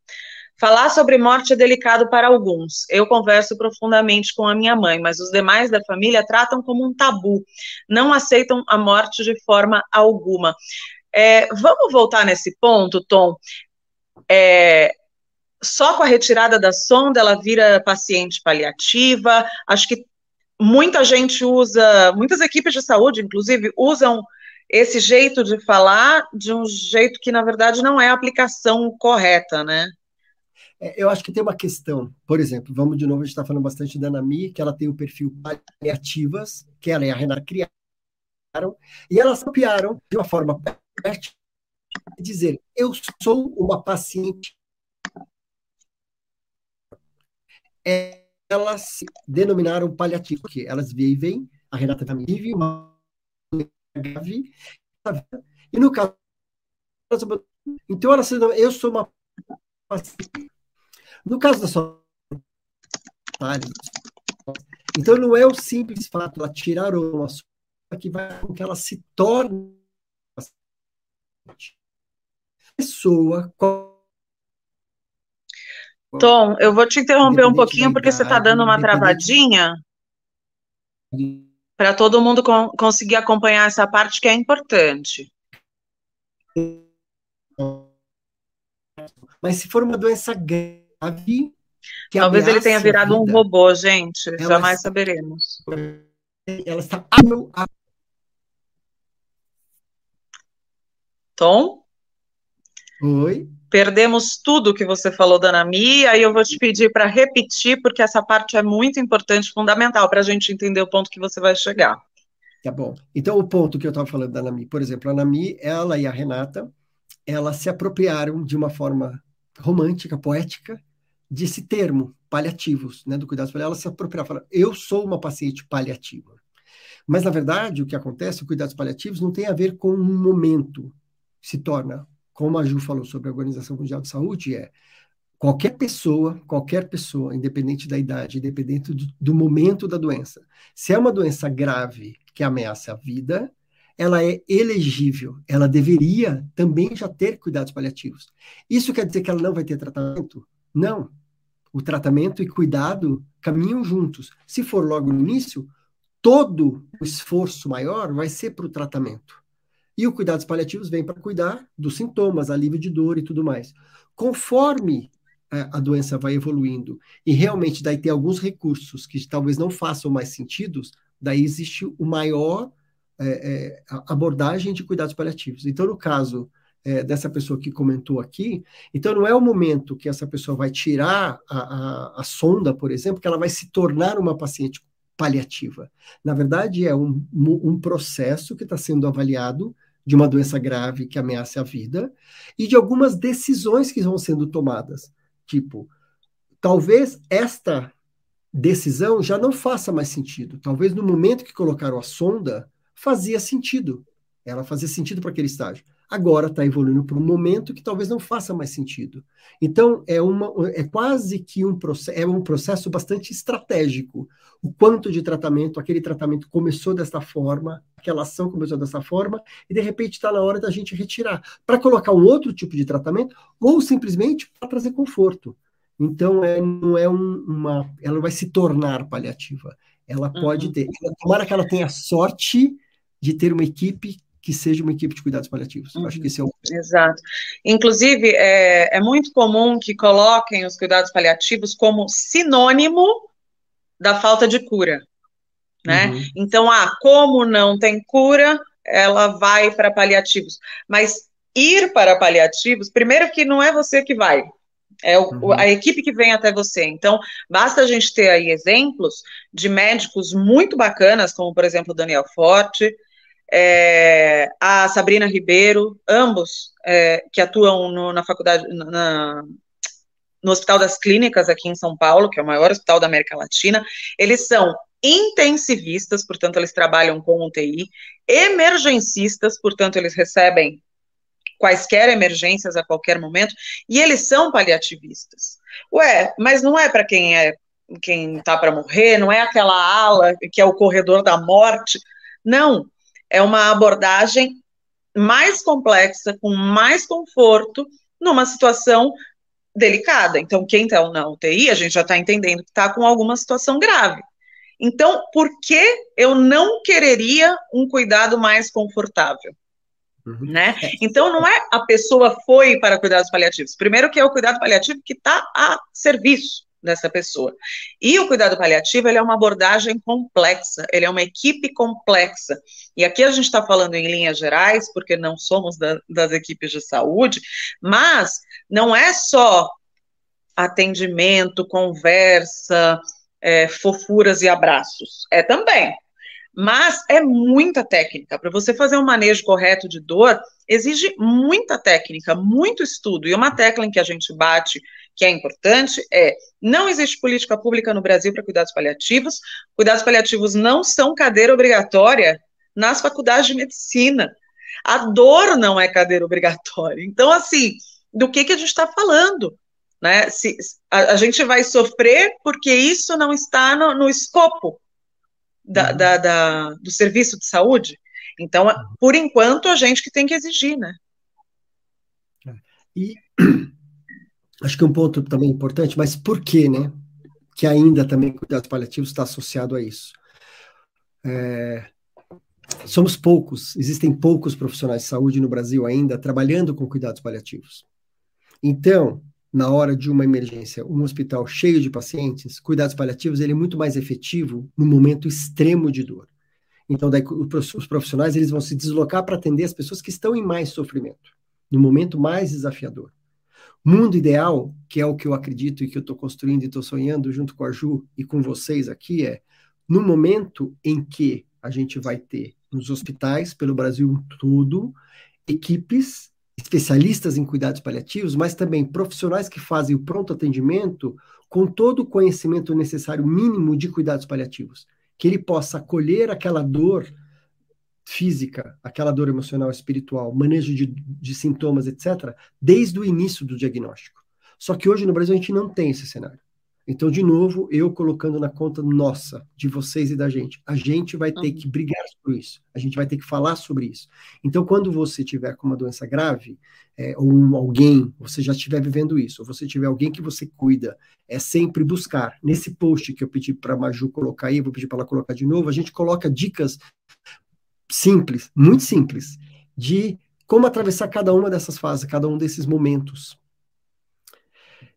Falar sobre morte é delicado para alguns. Eu converso profundamente com a minha mãe, mas os demais da família tratam como um tabu. Não aceitam a morte de forma alguma. É, vamos voltar nesse ponto, Tom. É, só com a retirada da sonda ela vira paciente paliativa. Acho que muita gente usa, muitas equipes de saúde, inclusive, usam esse jeito de falar de um jeito que, na verdade, não é a aplicação correta, né? É, eu acho que tem uma questão, por exemplo, vamos de novo, a gente está falando bastante da Nami, que ela tem o perfil paliativas, que ela e a Renata criaram, e elas copiaram de uma forma dizer, eu sou uma paciente elas se denominaram paliativos, porque elas vivem, a Renata também vive uma grave, e no caso, então elas eu sou uma no caso da sua então não é o simples fato de tirar uma que vai com que ela se torne pessoa Tom, eu vou te interromper um pouquinho porque você está dando uma travadinha para todo mundo conseguir acompanhar essa parte que é importante. Mas se for uma doença grave. Talvez ele tenha virado vida, um robô, gente. Jamais saberemos. Ela está. Tom? Oi? Perdemos tudo que você falou da Nami, aí eu vou te pedir para repetir, porque essa parte é muito importante, fundamental, para a gente entender o ponto que você vai chegar. Tá bom. Então, o ponto que eu estava falando da Nami, por exemplo, a Nami, ela e a Renata, elas se apropriaram de uma forma romântica, poética, desse termo, paliativos, né, do cuidado paliativo. Elas se apropriaram, falaram, eu sou uma paciente paliativa. Mas, na verdade, o que acontece, o cuidados paliativos não tem a ver com um momento, se torna como a Ju falou sobre a Organização Mundial de Saúde, é Qualquer pessoa, qualquer pessoa, independente da idade, independente do, do momento da doença, se é uma doença grave que ameaça a vida, ela é elegível, ela deveria também já ter cuidados paliativos. Isso quer dizer que ela não vai ter tratamento? Não. O tratamento e cuidado caminham juntos. Se for logo no início, todo o esforço maior vai ser para o tratamento. E o cuidados paliativos vem para cuidar dos sintomas, alívio de dor e tudo mais. Conforme é, a doença vai evoluindo e realmente daí tem alguns recursos que talvez não façam mais sentido, daí existe o maior é, é, abordagem de cuidados paliativos. Então, no caso é, dessa pessoa que comentou aqui, então não é o momento que essa pessoa vai tirar a, a, a sonda, por exemplo, que ela vai se tornar uma paciente paliativa. Na verdade, é um, um processo que está sendo avaliado de uma doença grave que ameaça a vida e de algumas decisões que vão sendo tomadas. Tipo, talvez esta decisão já não faça mais sentido. Talvez no momento que colocaram a sonda, fazia sentido. Ela fazia sentido para aquele estágio. Agora está evoluindo para um momento que talvez não faça mais sentido. Então é uma é quase que um processo é um processo bastante estratégico. O quanto de tratamento aquele tratamento começou desta forma, aquela ação começou dessa forma e de repente está na hora da gente retirar para colocar um outro tipo de tratamento ou simplesmente para trazer conforto. Então é, não é um, uma ela vai se tornar paliativa. Ela pode uhum. ter. Tomara que ela tenha sorte de ter uma equipe que seja uma equipe de cuidados paliativos. Uhum. Acho que esse é o. Exato. Inclusive, é, é muito comum que coloquem os cuidados paliativos como sinônimo da falta de cura. Né? Uhum. Então, ah, como não tem cura, ela vai para paliativos. Mas ir para paliativos, primeiro que não é você que vai, é o, uhum. a equipe que vem até você. Então, basta a gente ter aí exemplos de médicos muito bacanas, como por exemplo o Daniel Forte, é, a Sabrina Ribeiro, ambos é, que atuam no, na faculdade, na, no Hospital das Clínicas aqui em São Paulo, que é o maior hospital da América Latina, eles são intensivistas, portanto, eles trabalham com UTI, emergencistas, portanto, eles recebem quaisquer emergências a qualquer momento, e eles são paliativistas. Ué, mas não é para quem é quem está para morrer, não é aquela ala que é o corredor da morte. Não, é uma abordagem mais complexa, com mais conforto, numa situação delicada. Então, quem está na UTI, a gente já está entendendo que está com alguma situação grave. Então, por que eu não quereria um cuidado mais confortável? Uhum. Né? Então, não é a pessoa foi para cuidados paliativos. Primeiro, que é o cuidado paliativo que está a serviço dessa pessoa. E o cuidado paliativo ele é uma abordagem complexa, ele é uma equipe complexa. E aqui a gente está falando em linhas gerais, porque não somos da, das equipes de saúde, mas não é só atendimento, conversa, é, fofuras e abraços. É também. Mas é muita técnica. Para você fazer um manejo correto de dor, exige muita técnica, muito estudo. E uma tecla em que a gente bate que é importante é: não existe política pública no Brasil para cuidados paliativos. Cuidados paliativos não são cadeira obrigatória nas faculdades de medicina. A dor não é cadeira obrigatória. Então, assim, do que, que a gente está falando? Né? Se, a, a, gente vai sofrer porque isso não está no, no escopo da, uhum. da, da, do serviço de saúde. Então, por enquanto, a gente que tem que exigir, né? E acho que um ponto também importante, mas por que, né? Que ainda também cuidados paliativos está associado a isso. É, somos poucos, existem poucos profissionais de saúde no Brasil ainda trabalhando com cuidados paliativos. Então, na hora de uma emergência, um hospital cheio de pacientes, cuidados paliativos ele é muito mais efetivo no momento extremo de dor. Então, daí, os profissionais eles vão se deslocar para atender as pessoas que estão em mais sofrimento, no momento mais desafiador. Mundo ideal, que é o que eu acredito e que eu estou construindo e estou sonhando junto com a Ju e com vocês aqui, é no momento em que a gente vai ter nos hospitais pelo Brasil todo equipes especialistas em cuidados paliativos, mas também profissionais que fazem o pronto atendimento com todo o conhecimento necessário mínimo de cuidados paliativos, que ele possa acolher aquela dor física, aquela dor emocional, espiritual, manejo de, de sintomas, etc., desde o início do diagnóstico. Só que hoje no Brasil a gente não tem esse cenário. Então, de novo, eu colocando na conta nossa, de vocês e da gente. A gente vai ter que brigar por isso. A gente vai ter que falar sobre isso. Então, quando você tiver com uma doença grave, é, ou um, alguém, você já estiver vivendo isso, ou você tiver alguém que você cuida, é sempre buscar. Nesse post que eu pedi para a Maju colocar aí, vou pedir para ela colocar de novo, a gente coloca dicas simples, muito simples, de como atravessar cada uma dessas fases, cada um desses momentos.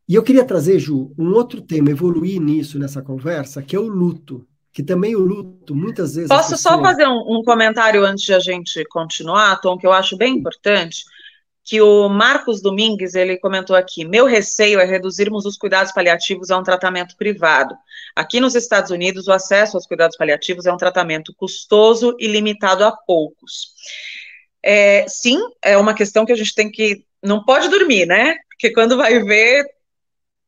E eu queria trazer, Ju, um outro tema, evoluir nisso nessa conversa, que é o luto. Que também o luto, muitas vezes. Posso pessoa... só fazer um, um, comentário antes de a gente continuar, Tom, que eu acho bem importante? Que o Marcos Domingues ele comentou aqui: meu receio é reduzirmos os cuidados paliativos a um tratamento privado. Aqui nos Estados Unidos, o acesso aos cuidados paliativos é um tratamento custoso e limitado a poucos. É, sim, é uma questão que a gente tem que. Não pode dormir, né? Porque quando vai ver,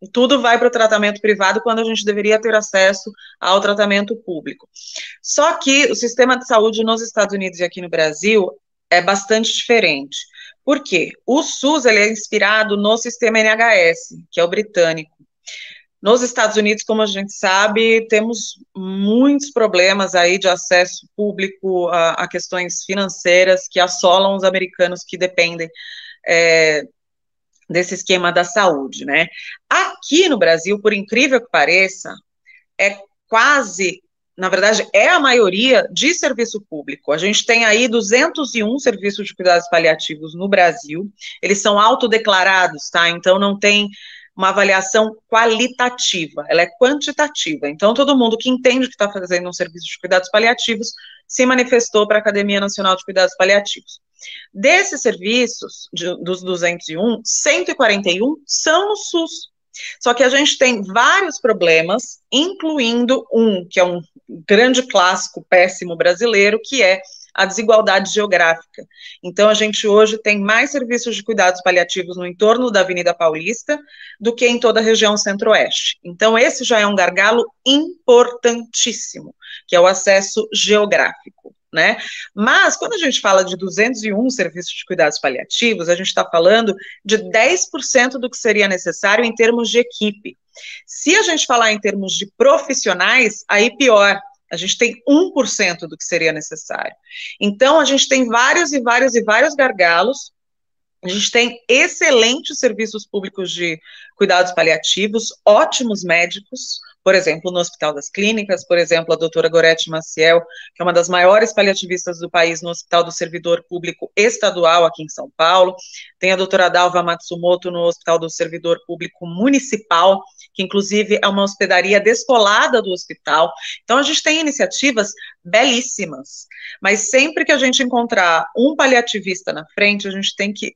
tudo vai para o tratamento privado quando a gente deveria ter acesso ao tratamento público. Só que o sistema de saúde nos Estados Unidos e aqui no Brasil é bastante diferente. Por quê? O SUS ele é inspirado no sistema NHS, que é o britânico. Nos Estados Unidos, como a gente sabe, temos muitos problemas aí de acesso público a, a questões financeiras que assolam os americanos que dependem é, desse esquema da saúde, né? Aqui no Brasil, por incrível que pareça, é quase, na verdade, é a maioria de serviço público. A gente tem aí 201 serviços de cuidados paliativos no Brasil. Eles são autodeclarados, tá? Então não tem uma avaliação qualitativa, ela é quantitativa. Então, todo mundo que entende que está fazendo um serviço de cuidados paliativos se manifestou para a Academia Nacional de Cuidados Paliativos. Desses serviços, de, dos 201, 141 são no SUS. Só que a gente tem vários problemas, incluindo um, que é um grande clássico péssimo brasileiro, que é a desigualdade geográfica. Então, a gente hoje tem mais serviços de cuidados paliativos no entorno da Avenida Paulista do que em toda a região centro-oeste. Então, esse já é um gargalo importantíssimo, que é o acesso geográfico. Né? Mas, quando a gente fala de 201 serviços de cuidados paliativos, a gente está falando de 10% do que seria necessário em termos de equipe. Se a gente falar em termos de profissionais, aí pior, a gente tem 1% do que seria necessário. Então, a gente tem vários e vários e vários gargalos. A gente tem excelentes serviços públicos de cuidados paliativos, ótimos médicos, por exemplo, no Hospital das Clínicas, por exemplo, a doutora Gorete Maciel, que é uma das maiores paliativistas do país no Hospital do Servidor Público Estadual aqui em São Paulo, tem a doutora Dalva Matsumoto no Hospital do Servidor Público Municipal, que inclusive é uma hospedaria descolada do hospital. Então, a gente tem iniciativas belíssimas, mas sempre que a gente encontrar um paliativista na frente, a gente tem que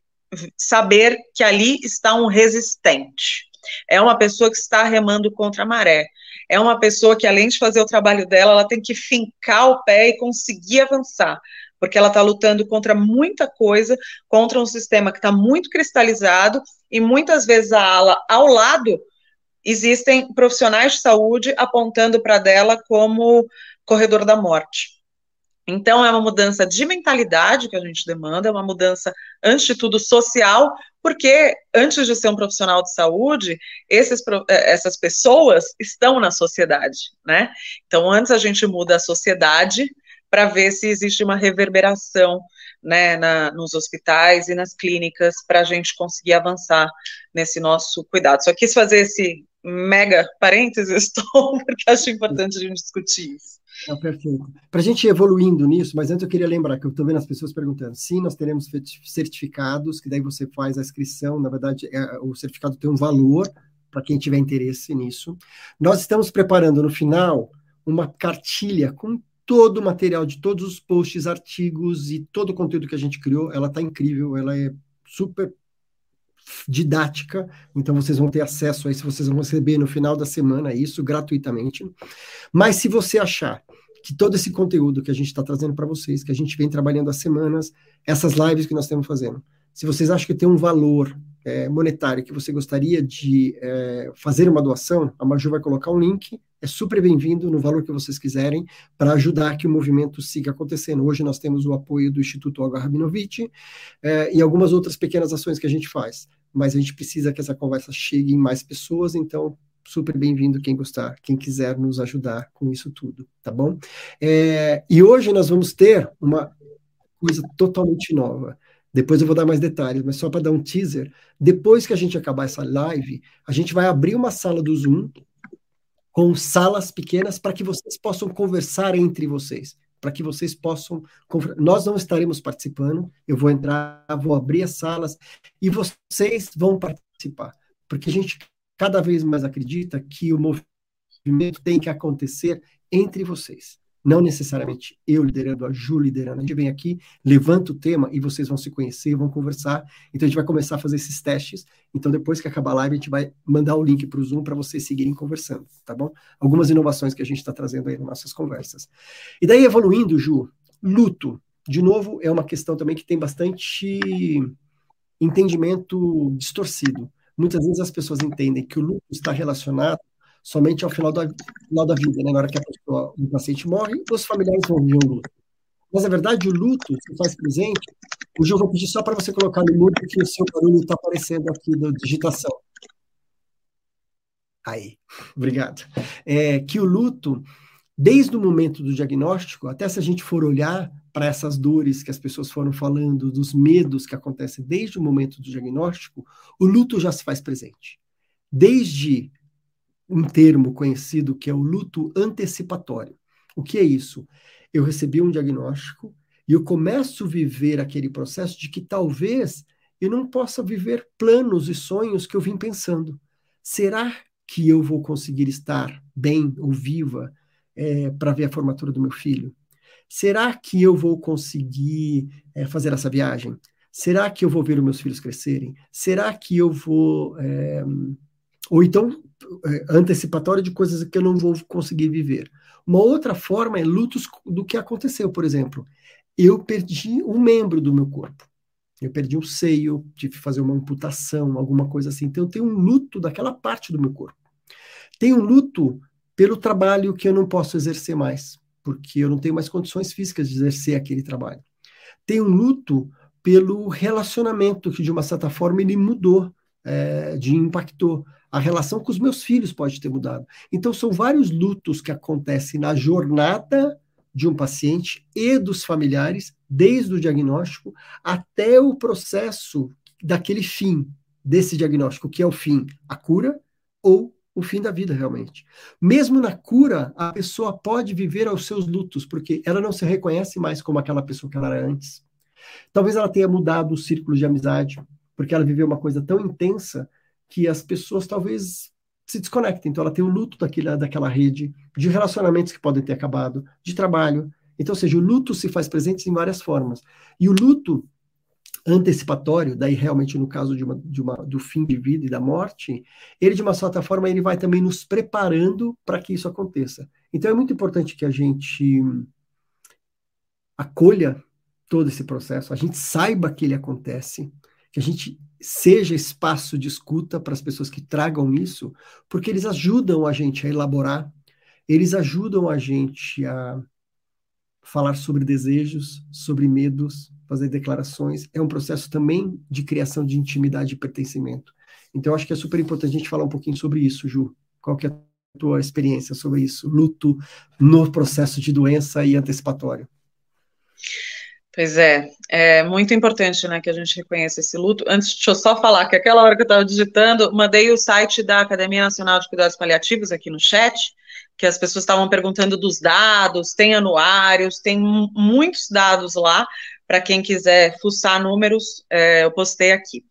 saber que ali está um resistente. É uma pessoa que está remando contra a maré. É uma pessoa que, além de fazer o trabalho dela, ela tem que fincar o pé e conseguir avançar, porque ela está lutando contra muita coisa, contra um sistema que está muito cristalizado e muitas vezes a ala ao lado existem profissionais de saúde apontando para dela como corredor da morte. Então, é uma mudança de mentalidade que a gente demanda, é uma mudança, antes de tudo, social, porque antes de ser um profissional de saúde, esses, eh, essas pessoas estão na sociedade, né? Então, antes a gente muda a sociedade para ver se existe uma reverberação né, na, nos hospitais e nas clínicas para a gente conseguir avançar nesse nosso cuidado. Só quis fazer esse mega parênteses, porque acho importante a gente discutir isso. Não, perfeito. Para a gente ir evoluindo nisso, mas antes eu queria lembrar que eu estou vendo as pessoas perguntando. Sim, nós teremos certificados, que daí você faz a inscrição. Na verdade, é, o certificado tem um valor para quem tiver interesse nisso. Nós estamos preparando no final uma cartilha com todo o material de todos os posts, artigos e todo o conteúdo que a gente criou. Ela está incrível, ela é super didática, então vocês vão ter acesso a isso, vocês vão receber no final da semana isso gratuitamente. Mas se você achar que todo esse conteúdo que a gente está trazendo para vocês, que a gente vem trabalhando há semanas, essas lives que nós estamos fazendo, se vocês acham que tem um valor é, monetário que você gostaria de é, fazer uma doação, a Maju vai colocar um link, é super bem-vindo no valor que vocês quiserem, para ajudar que o movimento siga acontecendo. Hoje nós temos o apoio do Instituto Olga Rabinovich é, e algumas outras pequenas ações que a gente faz. mas a gente precisa que essa conversa chegue em mais pessoas, então super bem-vindo quem gostar, quem quiser nos ajudar com isso tudo, tá bom? É, e hoje nós vamos ter uma coisa totalmente nova. Depois eu vou dar mais detalhes, mas só para dar um teaser, depois que a gente acabar essa live, a gente vai abrir uma sala do Zoom com salas pequenas para que vocês possam conversar entre vocês, para que vocês possam. Nós não estaremos participando, eu vou entrar, vou abrir as salas e vocês vão participar, porque a gente cada vez mais acredita que o movimento tem que acontecer entre vocês. Não necessariamente eu liderando, a Ju liderando. A gente vem aqui, levanta o tema e vocês vão se conhecer, vão conversar. Então a gente vai começar a fazer esses testes. Então depois que acabar a live, a gente vai mandar o link para o Zoom para vocês seguirem conversando, tá bom? Algumas inovações que a gente está trazendo aí nas nossas conversas. E daí evoluindo, Ju, luto. De novo, é uma questão também que tem bastante entendimento distorcido. Muitas vezes as pessoas entendem que o luto está relacionado somente ao final da, final da vida, né? na hora que a pessoa, o paciente morre, os familiares vão ver o luto. Mas, na verdade, o luto se faz presente. Hoje eu vou pedir só para você colocar no mudo que o seu barulho está aparecendo aqui da digitação. Aí, obrigado. É, que o luto, desde o momento do diagnóstico, até se a gente for olhar para essas dores que as pessoas foram falando, dos medos que acontecem desde o momento do diagnóstico, o luto já se faz presente. Desde um termo conhecido que é o luto antecipatório. O que é isso? Eu recebi um diagnóstico e eu começo a viver aquele processo de que talvez eu não possa viver planos e sonhos que eu vim pensando. Será que eu vou conseguir estar bem ou viva é, para ver a formatura do meu filho? Será que eu vou conseguir é, fazer essa viagem? Será que eu vou ver os meus filhos crescerem? Será que eu vou. É, ou então, é, antecipatório de coisas que eu não vou conseguir viver. Uma outra forma é lutos do que aconteceu, por exemplo. Eu perdi um membro do meu corpo. Eu perdi um seio, tive que fazer uma amputação, alguma coisa assim. Então, eu tenho um luto daquela parte do meu corpo. Tenho um luto pelo trabalho que eu não posso exercer mais, porque eu não tenho mais condições físicas de exercer aquele trabalho. Tenho um luto pelo relacionamento que, de uma certa forma, ele mudou, é, de impactou. A relação com os meus filhos pode ter mudado. Então, são vários lutos que acontecem na jornada de um paciente e dos familiares, desde o diagnóstico até o processo daquele fim desse diagnóstico, que é o fim, a cura ou o fim da vida, realmente. Mesmo na cura, a pessoa pode viver aos seus lutos, porque ela não se reconhece mais como aquela pessoa que ela era antes. Talvez ela tenha mudado o círculo de amizade, porque ela viveu uma coisa tão intensa que as pessoas talvez se desconectem. Então, ela tem o luto daquela, daquela rede, de relacionamentos que podem ter acabado, de trabalho. Então, ou seja, o luto se faz presente em várias formas. E o luto antecipatório, daí realmente no caso de uma, de uma, do fim de vida e da morte, ele de uma certa forma ele vai também nos preparando para que isso aconteça. Então é muito importante que a gente acolha todo esse processo, a gente saiba que ele acontece, que a gente seja espaço de escuta para as pessoas que tragam isso, porque eles ajudam a gente a elaborar, eles ajudam a gente a falar sobre desejos, sobre medos, fazer declarações. É um processo também de criação de intimidade e pertencimento. Então, acho que é super importante a gente falar um pouquinho sobre isso, Ju. Qual que é a tua experiência sobre isso? Luto no processo de doença e antecipatório. Pois é, é muito importante, né, que a gente reconheça esse luto. Antes, deixa eu só falar que aquela hora que eu estava digitando, mandei o site da Academia Nacional de Cuidados Paliativos aqui no chat, que as pessoas estavam perguntando dos dados, tem anuários, tem muitos dados lá, para quem quiser fuçar números, é, eu postei aqui.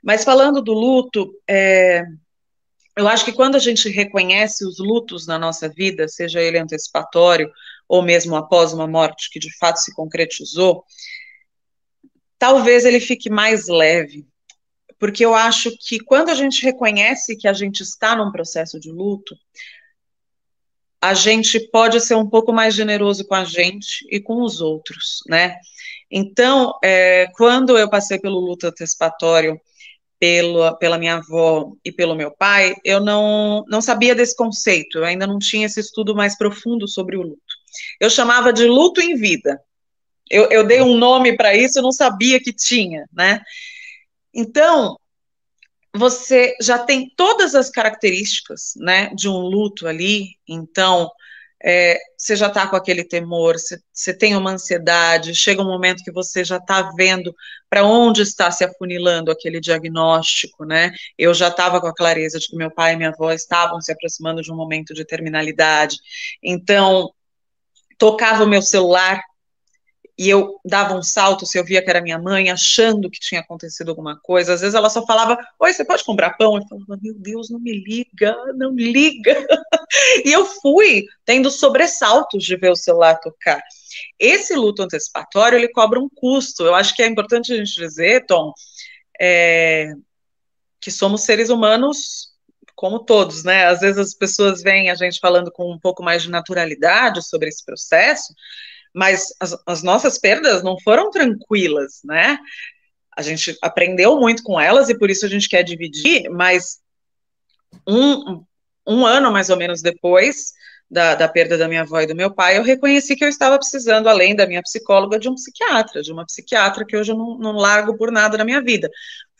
Mas falando do luto, é, eu acho que quando a gente reconhece os lutos na nossa vida, seja ele antecipatório ou mesmo após uma morte que de fato se concretizou, talvez ele fique mais leve. Porque eu acho que quando a gente reconhece que a gente está num processo de luto, a gente pode ser um pouco mais generoso com a gente e com os outros, né? Então, é, quando eu passei pelo luto antecipatório pelo, pela minha avó e pelo meu pai, eu não, não sabia desse conceito, eu ainda não tinha esse estudo mais profundo sobre o luto. Eu chamava de luto em vida. Eu, eu dei um nome para isso, eu não sabia que tinha, né? Então, você já tem todas as características, né, de um luto ali, então é, você já está com aquele temor, você, você, tem uma ansiedade, chega um momento que você já está vendo para onde está se afunilando aquele diagnóstico, né? Eu já estava com a clareza de que meu pai e minha avó estavam se aproximando de um momento de terminalidade, então tocava o meu celular e eu dava um salto se eu via que era minha mãe, achando que tinha acontecido alguma coisa. Às vezes ela só falava: Oi, você pode comprar pão? Eu falava: Meu Deus, não me liga, não me liga. e eu fui tendo sobressaltos de ver o celular tocar. Esse luto antecipatório ele cobra um custo. Eu acho que é importante a gente dizer, Tom, é, que somos seres humanos como todos, né? Às vezes as pessoas veem a gente falando com um pouco mais de naturalidade sobre esse processo mas as, as nossas perdas não foram tranquilas, né? A gente aprendeu muito com elas e por isso a gente quer dividir, mas um, um ano mais ou menos depois da, da, perda da minha avó e do meu pai, eu reconheci que eu estava precisando, além da minha psicóloga, de um psiquiatra, de uma psiquiatra que hoje eu não, não largo por nada na minha vida.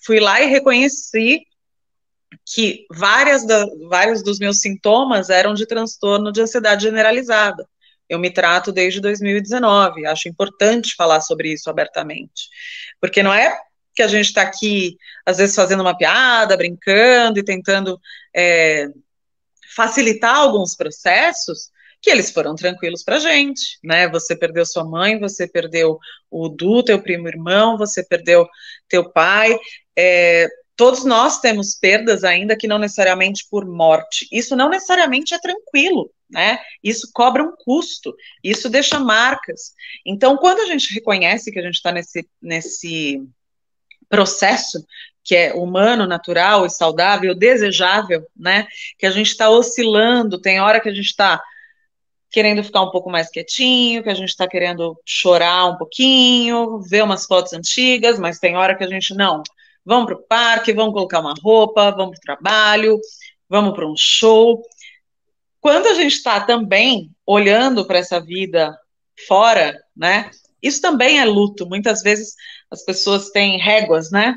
Fui lá e reconheci que várias da, vários dos meus sintomas eram de transtorno de ansiedade generalizada eu me trato desde 2019. Acho importante falar sobre isso abertamente. Porque não é que a gente está aqui, às vezes, fazendo uma piada, brincando e tentando é, facilitar alguns processos, que eles foram tranquilos para a gente, né? Você perdeu sua mãe, você perdeu o Du, teu primo irmão, você perdeu teu pai. É, todos nós temos perdas ainda que não necessariamente por morte. Isso não necessariamente é tranquilo né? Isso cobra um custo, isso deixa marcas. Então, quando a gente reconhece que a gente está nesse, nesse processo que é humano, natural e saudável, desejável, né? Que a gente está oscilando, tem hora que a gente está querendo ficar um pouco mais quietinho, que a gente está querendo chorar um pouquinho, ver umas fotos antigas, mas tem hora que a gente não. Vamos para o parque, vamos colocar uma roupa, vamos para o trabalho, vamos para um show. Quando a gente está também olhando para essa vida fora, né? Isso também é luto. Muitas vezes as pessoas têm réguas, né?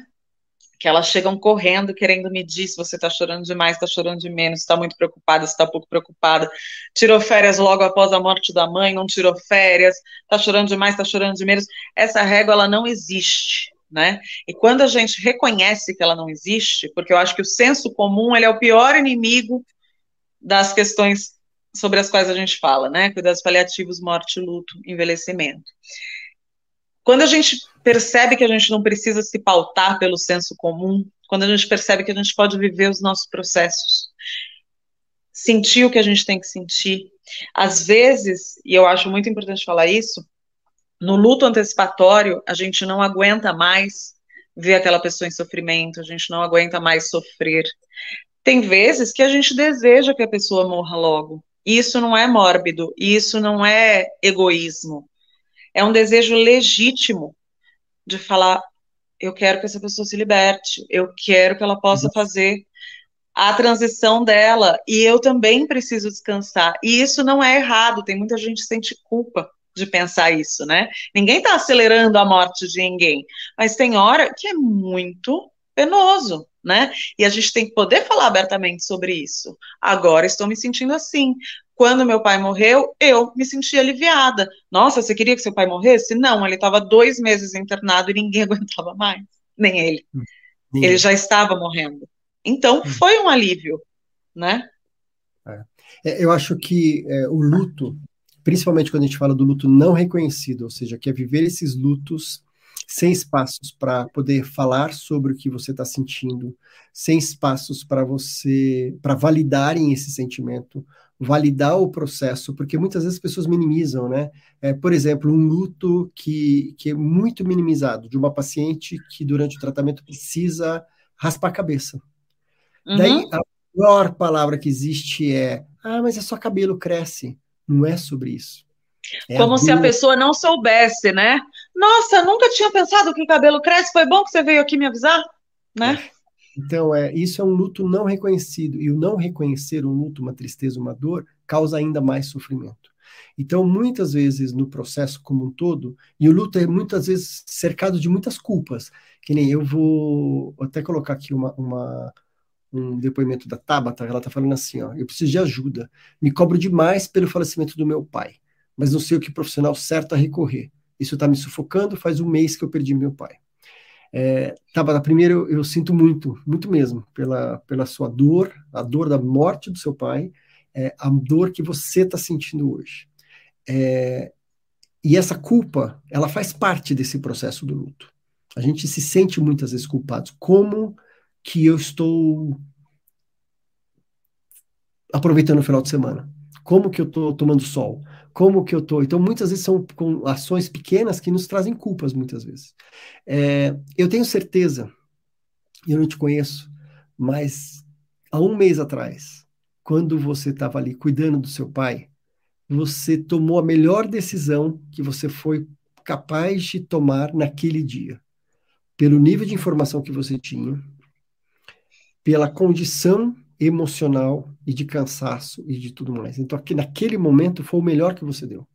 Que elas chegam correndo, querendo medir se você está chorando demais, está chorando de menos, está muito preocupada, está pouco preocupada. Tirou férias logo após a morte da mãe, não tirou férias, está chorando demais, está chorando de menos. Essa régua ela não existe. Né? E quando a gente reconhece que ela não existe, porque eu acho que o senso comum ele é o pior inimigo das questões sobre as quais a gente fala, né? Cuidados paliativos, morte, luto, envelhecimento. Quando a gente percebe que a gente não precisa se pautar pelo senso comum, quando a gente percebe que a gente pode viver os nossos processos, sentir o que a gente tem que sentir. Às vezes, e eu acho muito importante falar isso, no luto antecipatório, a gente não aguenta mais ver aquela pessoa em sofrimento, a gente não aguenta mais sofrer. Tem vezes que a gente deseja que a pessoa morra logo. Isso não é mórbido, isso não é egoísmo. É um desejo legítimo de falar: eu quero que essa pessoa se liberte, eu quero que ela possa fazer a transição dela, e eu também preciso descansar. E isso não é errado, tem muita gente que sente culpa de pensar isso, né? Ninguém está acelerando a morte de ninguém, mas tem hora que é muito penoso né? E a gente tem que poder falar abertamente sobre isso. Agora estou me sentindo assim. Quando meu pai morreu, eu me senti aliviada. Nossa, você queria que seu pai morresse? Não, ele estava dois meses internado e ninguém aguentava mais, nem ele. Sim. Ele já estava morrendo. Então, hum. foi um alívio, né? É. é. Eu acho que é, o luto, principalmente quando a gente fala do luto não reconhecido, ou seja, que é viver esses lutos sem espaços para poder falar sobre o que você está sentindo, sem espaços para você, para validarem esse sentimento, validar o processo, porque muitas vezes as pessoas minimizam, né? É, por exemplo, um luto que, que é muito minimizado de uma paciente que durante o tratamento precisa raspar a cabeça. Uhum. Daí a pior palavra que existe é: ah, mas é só cabelo cresce. Não é sobre isso. É Como a se a pessoa não soubesse, né? Nossa, nunca tinha pensado que o cabelo cresce, foi bom que você veio aqui me avisar, né? É. Então, é, isso é um luto não reconhecido, e o não reconhecer um luto, uma tristeza, uma dor, causa ainda mais sofrimento. Então, muitas vezes no processo como um todo, e o luto é muitas vezes cercado de muitas culpas, que nem eu vou até colocar aqui uma, uma um depoimento da Tabata, ela está falando assim, ó, eu preciso de ajuda, me cobro demais pelo falecimento do meu pai, mas não sei o que profissional certo a recorrer. Isso está me sufocando, faz um mês que eu perdi meu pai. É, Tabata, primeiro eu, sinto muito, muito mesmo, pela, pela sua dor, a dor da morte do seu pai, é, a dor que você está sentindo hoje. É, e essa culpa, ela faz parte desse processo do luto. A gente se sente muitas vezes culpado. Como que eu estou aproveitando o final de semana? Como que eu estou tomando sol? Como que eu estou? Então, muitas vezes são com ações pequenas que nos trazem culpas, muitas vezes. É, eu tenho certeza, eu não te conheço, mas há um mês atrás, quando você estava ali cuidando do seu pai, você tomou a melhor decisão que você foi capaz de tomar naquele dia. Pelo nível de informação que você tinha, pela condição emocional e de cansaço e de tudo mais. Então, aqui, naquele momento foi o melhor que você deu.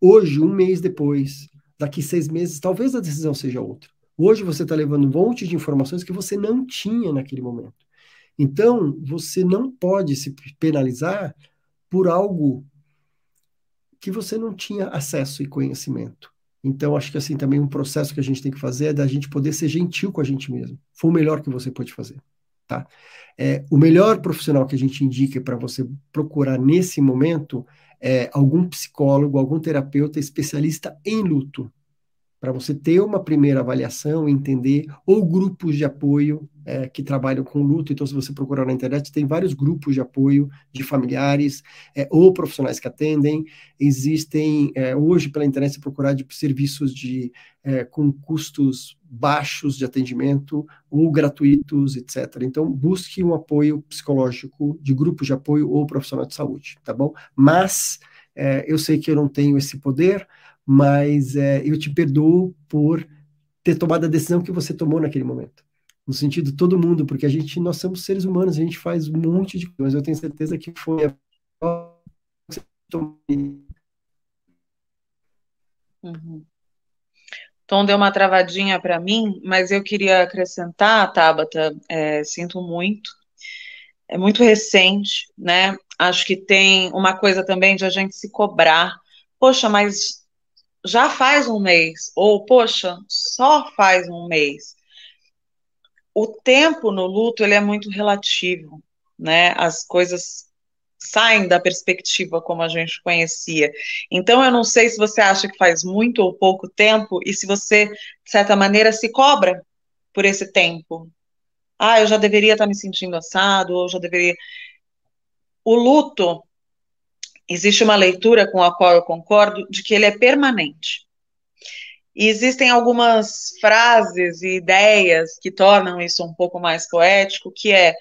Hoje, um mês depois, daqui seis meses, talvez a decisão seja outra. Hoje você está levando um monte de informações que você não tinha naquele momento. Então, você não pode se penalizar por algo que você não tinha acesso e conhecimento. Então, acho que assim também um processo que a gente tem que fazer é da gente poder ser gentil com a gente mesmo. Foi o melhor que você pode fazer tá? É, o melhor profissional que a gente indica para você procurar nesse momento é algum psicólogo, algum terapeuta especialista em luto, para você ter uma primeira avaliação, entender, ou grupos de apoio é, que trabalham com luto. Então, se você procurar na internet, tem vários grupos de apoio de familiares é, ou profissionais que atendem. Existem, é, hoje, pela internet, se procurar de serviços de, é, com custos baixos de atendimento ou gratuitos, etc. Então, busque um apoio psicológico de grupos de apoio ou profissional de saúde, tá bom? Mas é, eu sei que eu não tenho esse poder, mas é, eu te perdoo por ter tomado a decisão que você tomou naquele momento. No sentido todo mundo, porque a gente, nós somos seres humanos, a gente faz um monte de coisas. Eu tenho certeza que foi a uhum. Tom deu uma travadinha para mim, mas eu queria acrescentar, Tabata, é, sinto muito. É muito recente, né? Acho que tem uma coisa também de a gente se cobrar. Poxa, mas já faz um mês, ou poxa, só faz um mês. O tempo no luto ele é muito relativo, né? As coisas saem da perspectiva como a gente conhecia. Então eu não sei se você acha que faz muito ou pouco tempo e se você de certa maneira se cobra por esse tempo. Ah, eu já deveria estar me sentindo assado, ou já deveria. O luto existe uma leitura com a qual eu concordo de que ele é permanente. E existem algumas frases e ideias que tornam isso um pouco mais poético, que é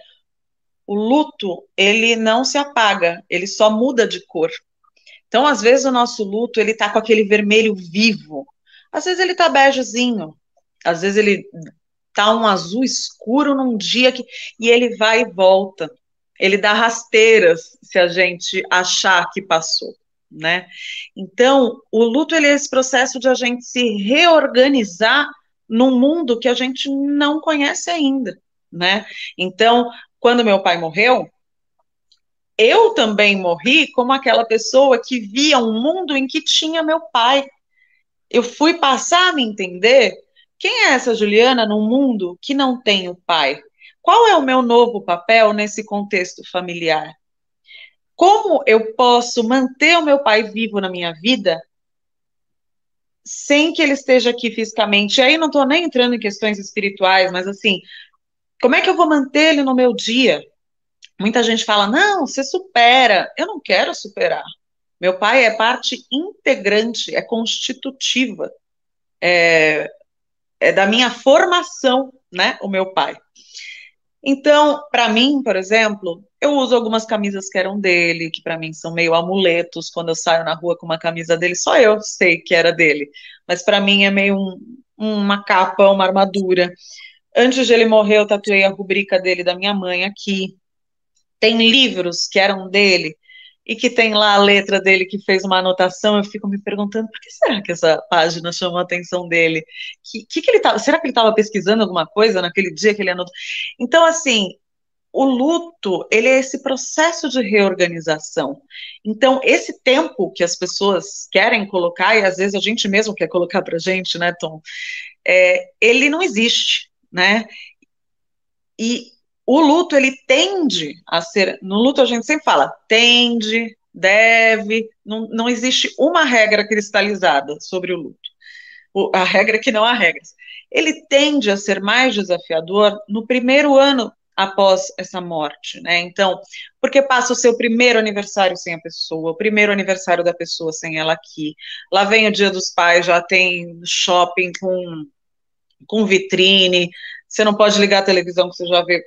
o luto, ele não se apaga, ele só muda de cor. Então, às vezes o nosso luto, ele tá com aquele vermelho vivo. Às vezes ele tá begezinho. Às vezes ele tá um azul escuro num dia que e ele vai e volta ele dá rasteiras se a gente achar que passou, né? Então, o luto ele é esse processo de a gente se reorganizar num mundo que a gente não conhece ainda, né? Então, quando meu pai morreu, eu também morri como aquela pessoa que via um mundo em que tinha meu pai. Eu fui passar a me entender quem é essa Juliana num mundo que não tem o pai, qual é o meu novo papel nesse contexto familiar? Como eu posso manter o meu pai vivo na minha vida sem que ele esteja aqui fisicamente? E aí não estou nem entrando em questões espirituais, mas assim, como é que eu vou manter ele no meu dia? Muita gente fala, não, você supera. Eu não quero superar. Meu pai é parte integrante, é constitutiva, é, é da minha formação, né? O meu pai. Então, para mim, por exemplo, eu uso algumas camisas que eram dele, que para mim são meio amuletos. Quando eu saio na rua com uma camisa dele, só eu sei que era dele. Mas para mim é meio um, uma capa, uma armadura. Antes de ele morrer, eu tatuei a rubrica dele da minha mãe aqui. Tem livros que eram dele e que tem lá a letra dele que fez uma anotação, eu fico me perguntando por que será que essa página chamou a atenção dele? Que, que, que ele tava, será que ele estava pesquisando alguma coisa naquele dia que ele anotou? Então, assim, o luto, ele é esse processo de reorganização. Então, esse tempo que as pessoas querem colocar, e às vezes a gente mesmo quer colocar para gente, né, Tom, é, ele não existe, né? E o luto, ele tende a ser, no luto a gente sempre fala, tende, deve, não, não existe uma regra cristalizada sobre o luto. O, a regra é que não há regras. Ele tende a ser mais desafiador no primeiro ano após essa morte, né? Então, porque passa o seu primeiro aniversário sem a pessoa, o primeiro aniversário da pessoa sem ela aqui. Lá vem o Dia dos Pais, já tem shopping com, com vitrine, você não pode ligar a televisão que você já vê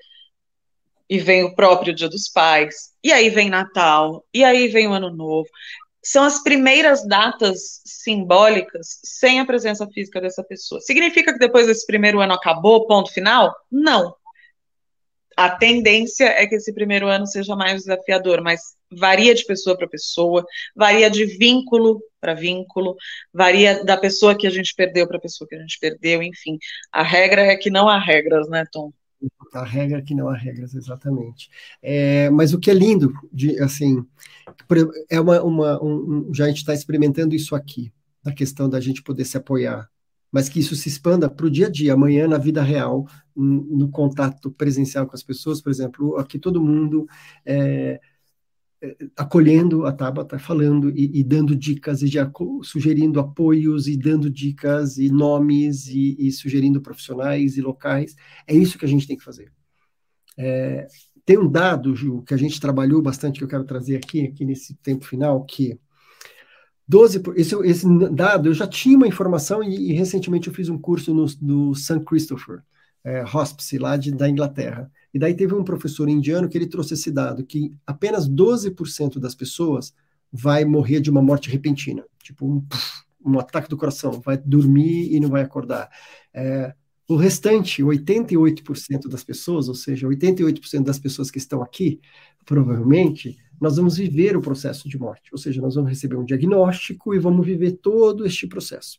e vem o próprio Dia dos Pais, e aí vem Natal, e aí vem o Ano Novo. São as primeiras datas simbólicas sem a presença física dessa pessoa. Significa que depois desse primeiro ano acabou, ponto final? Não. A tendência é que esse primeiro ano seja mais desafiador, mas varia de pessoa para pessoa, varia de vínculo para vínculo, varia da pessoa que a gente perdeu para a pessoa que a gente perdeu, enfim. A regra é que não há regras, né, Tom? A regra que não há regras, exatamente. É, mas o que é lindo, de, assim, é uma, uma um, já a gente está experimentando isso aqui, na questão da gente poder se apoiar, mas que isso se expanda para o dia a dia, amanhã na vida real, no contato presencial com as pessoas, por exemplo, aqui todo mundo é, acolhendo a Tabata, falando e, e, dando dicas, e já sugerindo apoios, e dando dicas, e nomes, e, e, sugerindo profissionais e locais. É isso que a gente tem que fazer. É, tem um dado, Ju, que a gente trabalhou bastante, que eu quero trazer aqui, aqui nesse tempo final, que 12, esse, esse dado, eu já tinha uma informação, e, e recentemente eu fiz um curso no, no St. Christopher, é, Hospice, lá de, da Inglaterra. E daí teve um professor indiano que ele trouxe esse dado, que apenas 12% das pessoas vai morrer de uma morte repentina, tipo um, um ataque do coração, vai dormir e não vai acordar. É, o restante, 88% das pessoas, ou seja, 88% das pessoas que estão aqui, provavelmente, nós vamos viver o processo de morte, ou seja, nós vamos receber um diagnóstico e vamos viver todo este processo.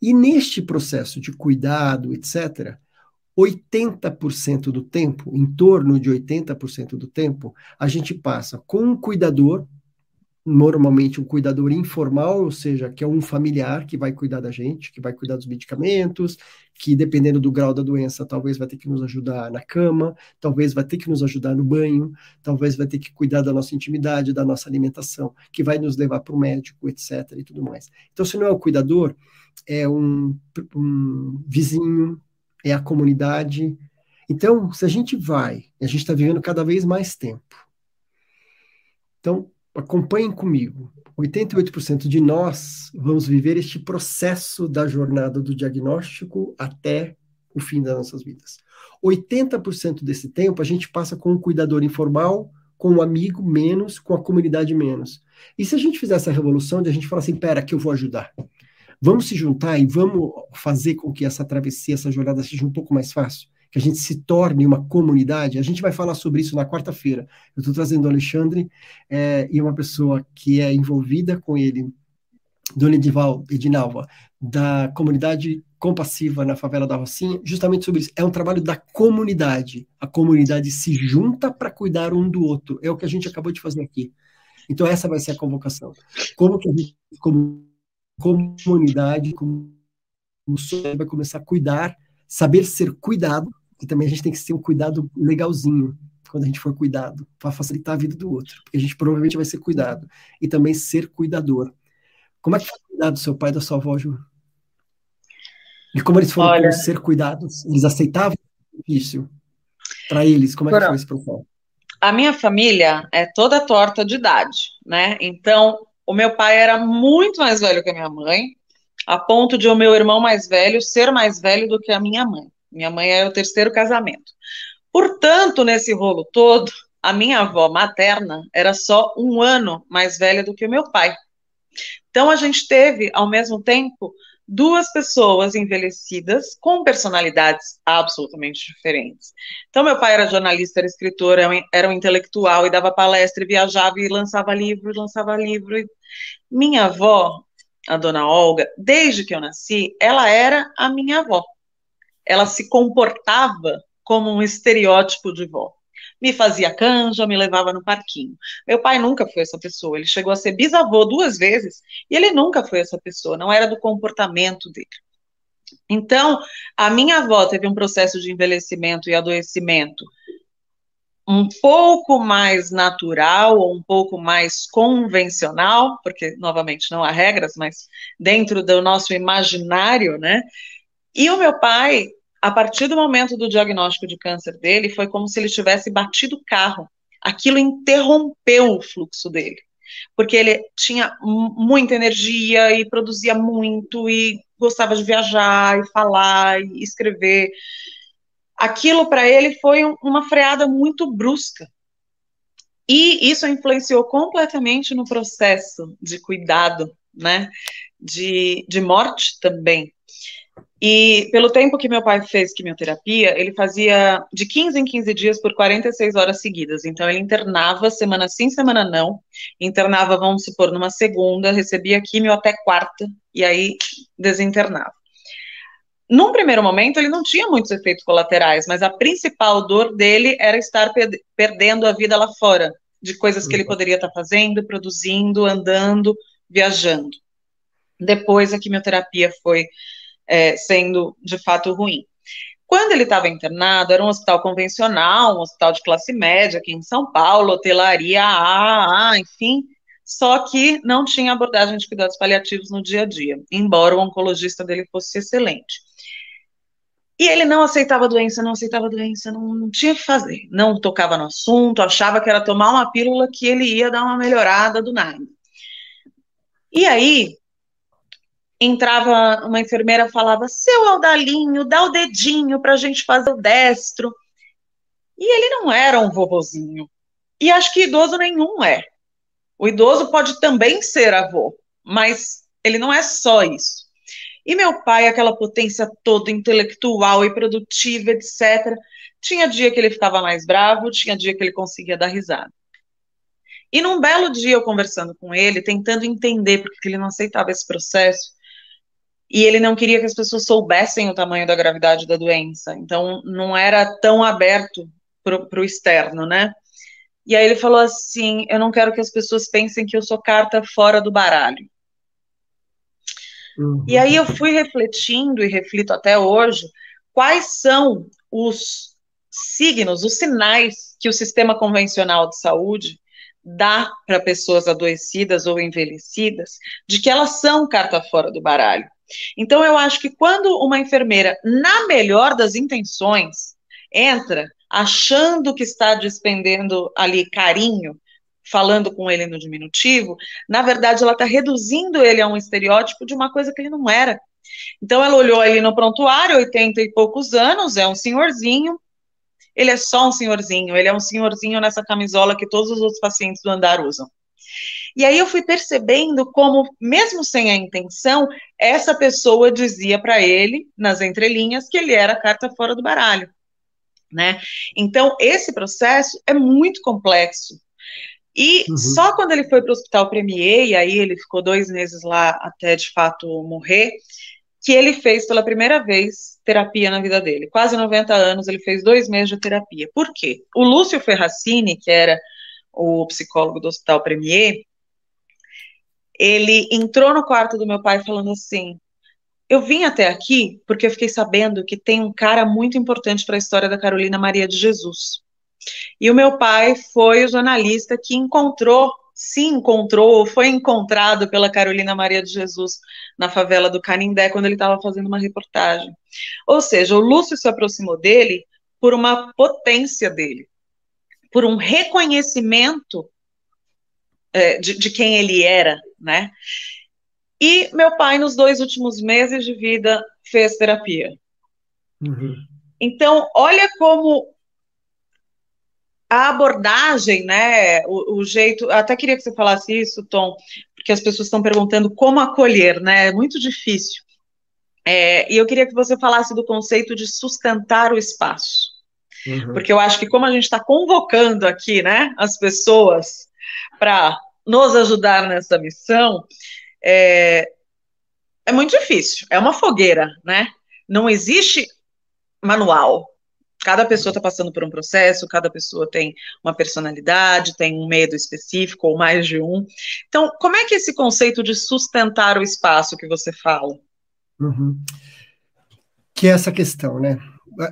E neste processo de cuidado, etc., 80% do tempo, em torno de 80% do tempo, a gente passa com um cuidador, normalmente um cuidador informal, ou seja, que é um familiar que vai cuidar da gente, que vai cuidar dos medicamentos, que dependendo do grau da doença, talvez vai ter que nos ajudar na cama, talvez vai ter que nos ajudar no banho, talvez vai ter que cuidar da nossa intimidade, da nossa alimentação, que vai nos levar para o médico, etc. e tudo mais. Então, se não é o cuidador, é um, um vizinho, é a comunidade. Então, se a gente vai, a gente está vivendo cada vez mais tempo. Então, acompanhem comigo. 88% de nós vamos viver este processo da jornada do diagnóstico até o fim das nossas vidas. 80% desse tempo a gente passa com um cuidador informal, com um amigo menos, com a comunidade menos. E se a gente fizer essa revolução de a gente falar assim, pera, que eu vou ajudar. Vamos se juntar e vamos fazer com que essa travessia, essa jornada seja um pouco mais fácil, que a gente se torne uma comunidade. A gente vai falar sobre isso na quarta-feira. Eu estou trazendo o Alexandre é, e uma pessoa que é envolvida com ele, Dona Edival, Edinalva, da comunidade compassiva na favela da Rocinha, justamente sobre isso. É um trabalho da comunidade. A comunidade se junta para cuidar um do outro. É o que a gente acabou de fazer aqui. Então essa vai ser a convocação. Como que a gente, como comunidade, como vai começar a cuidar, saber ser cuidado, e também a gente tem que ser um cuidado legalzinho quando a gente for cuidado, para facilitar a vida do outro, porque a gente provavelmente vai ser cuidado, e também ser cuidador. Como é que foi cuidar do seu pai e da sua avó, Ju? E como eles foram Olha, ser cuidados? Eles aceitavam isso para eles? Como é que foi esse processo? A minha família é toda torta de idade, né? Então, o meu pai era muito mais velho que a minha mãe, a ponto de o meu irmão mais velho ser mais velho do que a minha mãe. Minha mãe é o terceiro casamento. Portanto, nesse rolo todo, a minha avó materna era só um ano mais velha do que o meu pai. Então, a gente teve, ao mesmo tempo, duas pessoas envelhecidas com personalidades absolutamente diferentes. Então, meu pai era jornalista, era escritor, era um intelectual e dava palestra, e viajava e lançava livro, lançava livro. Minha avó, a dona Olga, desde que eu nasci, ela era a minha avó. Ela se comportava como um estereótipo de vó me fazia canja, me levava no parquinho. Meu pai nunca foi essa pessoa, ele chegou a ser bisavô duas vezes e ele nunca foi essa pessoa, não era do comportamento dele. Então, a minha avó teve um processo de envelhecimento e adoecimento um pouco mais natural, ou um pouco mais convencional, porque, novamente, não há regras, mas dentro do nosso imaginário, né? E o meu pai a partir do momento do diagnóstico de câncer dele, foi como se ele tivesse batido o carro. Aquilo interrompeu o fluxo dele. Porque ele tinha muita energia e produzia muito e gostava de viajar e falar e escrever. Aquilo para ele foi uma freada muito brusca. E isso influenciou completamente no processo de cuidado, né? De, de morte também. E pelo tempo que meu pai fez quimioterapia, ele fazia de 15 em 15 dias por 46 horas seguidas. Então ele internava semana sim, semana não. Internava, vamos supor, numa segunda, recebia quimio até quarta e aí desinternava. Num primeiro momento, ele não tinha muitos efeitos colaterais, mas a principal dor dele era estar perdendo a vida lá fora, de coisas que ele uhum. poderia estar fazendo, produzindo, andando, viajando. Depois a quimioterapia foi é, sendo de fato ruim. Quando ele estava internado, era um hospital convencional, um hospital de classe média aqui em São Paulo, hotelaria A, A, enfim, só que não tinha abordagem de cuidados paliativos no dia a dia, embora o oncologista dele fosse excelente. E ele não aceitava doença, não aceitava doença, não, não tinha o que fazer, não tocava no assunto, achava que era tomar uma pílula que ele ia dar uma melhorada do nada. E aí, entrava uma enfermeira falava seu Aldalinho, dá o dedinho para a gente fazer o destro. E ele não era um vovozinho. E acho que idoso nenhum é. O idoso pode também ser avô, mas ele não é só isso. E meu pai, aquela potência toda intelectual e produtiva, etc. Tinha dia que ele ficava mais bravo, tinha dia que ele conseguia dar risada. E num belo dia eu conversando com ele, tentando entender porque ele não aceitava esse processo, e ele não queria que as pessoas soubessem o tamanho da gravidade da doença, então não era tão aberto para o externo, né? E aí ele falou assim: Eu não quero que as pessoas pensem que eu sou carta fora do baralho. Uhum. E aí eu fui refletindo e reflito até hoje quais são os signos, os sinais que o sistema convencional de saúde dá para pessoas adoecidas ou envelhecidas de que elas são carta fora do baralho. Então, eu acho que quando uma enfermeira, na melhor das intenções, entra achando que está despendendo ali carinho, falando com ele no diminutivo, na verdade ela está reduzindo ele a um estereótipo de uma coisa que ele não era. Então ela olhou ali no prontuário, 80 e poucos anos, é um senhorzinho, ele é só um senhorzinho, ele é um senhorzinho nessa camisola que todos os outros pacientes do andar usam. E aí eu fui percebendo como, mesmo sem a intenção, essa pessoa dizia para ele, nas entrelinhas, que ele era carta fora do baralho. Né? Então, esse processo é muito complexo. E uhum. só quando ele foi para o Hospital Premier, e aí ele ficou dois meses lá até de fato morrer, que ele fez pela primeira vez terapia na vida dele. Quase 90 anos, ele fez dois meses de terapia. Por quê? O Lúcio Ferracini, que era o psicólogo do Hospital Premier, ele entrou no quarto do meu pai falando assim: Eu vim até aqui porque eu fiquei sabendo que tem um cara muito importante para a história da Carolina Maria de Jesus. E o meu pai foi o jornalista que encontrou, se encontrou, foi encontrado pela Carolina Maria de Jesus na favela do Canindé quando ele estava fazendo uma reportagem. Ou seja, o Lúcio se aproximou dele por uma potência dele por um reconhecimento é, de, de quem ele era, né? E meu pai, nos dois últimos meses de vida, fez terapia. Uhum. Então, olha como a abordagem, né, o, o, jeito, até queria que você falasse isso, Tom, porque as pessoas estão perguntando como acolher, né, é muito difícil. É, e eu queria que você falasse do conceito de sustentar o espaço. Uhum. Porque eu acho que como a gente está convocando aqui, né, as pessoas para nos ajudar nessa missão, é, é muito difícil. É uma fogueira, né? Não existe manual. Cada pessoa está passando por um processo, cada pessoa tem uma personalidade, tem um medo específico ou mais de um. Então, como é que é esse conceito de sustentar o espaço que você fala? Uhum. Que é essa questão, né?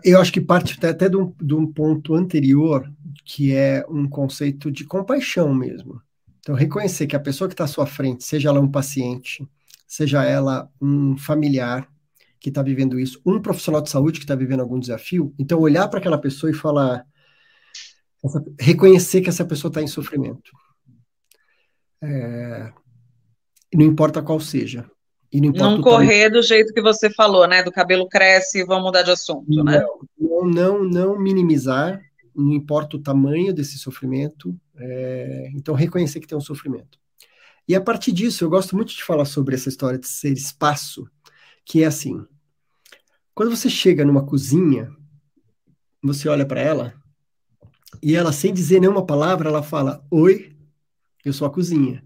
Eu acho que parte até de um, de um ponto anterior, que é um conceito de compaixão mesmo. Então, reconhecer que a pessoa que está à sua frente, seja ela um paciente, seja ela um familiar que está vivendo isso, um profissional de saúde que está vivendo algum desafio, então olhar para aquela pessoa e falar, essa, reconhecer que essa pessoa está em sofrimento. É, não importa qual seja. E não, não correr do jeito que você falou, né? Do cabelo cresce e vamos mudar de assunto, não, né? Não, não, não minimizar, não importa o tamanho desse sofrimento. É, então, reconhecer que tem um sofrimento. E a partir disso, eu gosto muito de falar sobre essa história de ser espaço, que é assim: quando você chega numa cozinha, você olha para ela e ela, sem dizer nenhuma palavra, ela fala: Oi, eu sou a cozinha.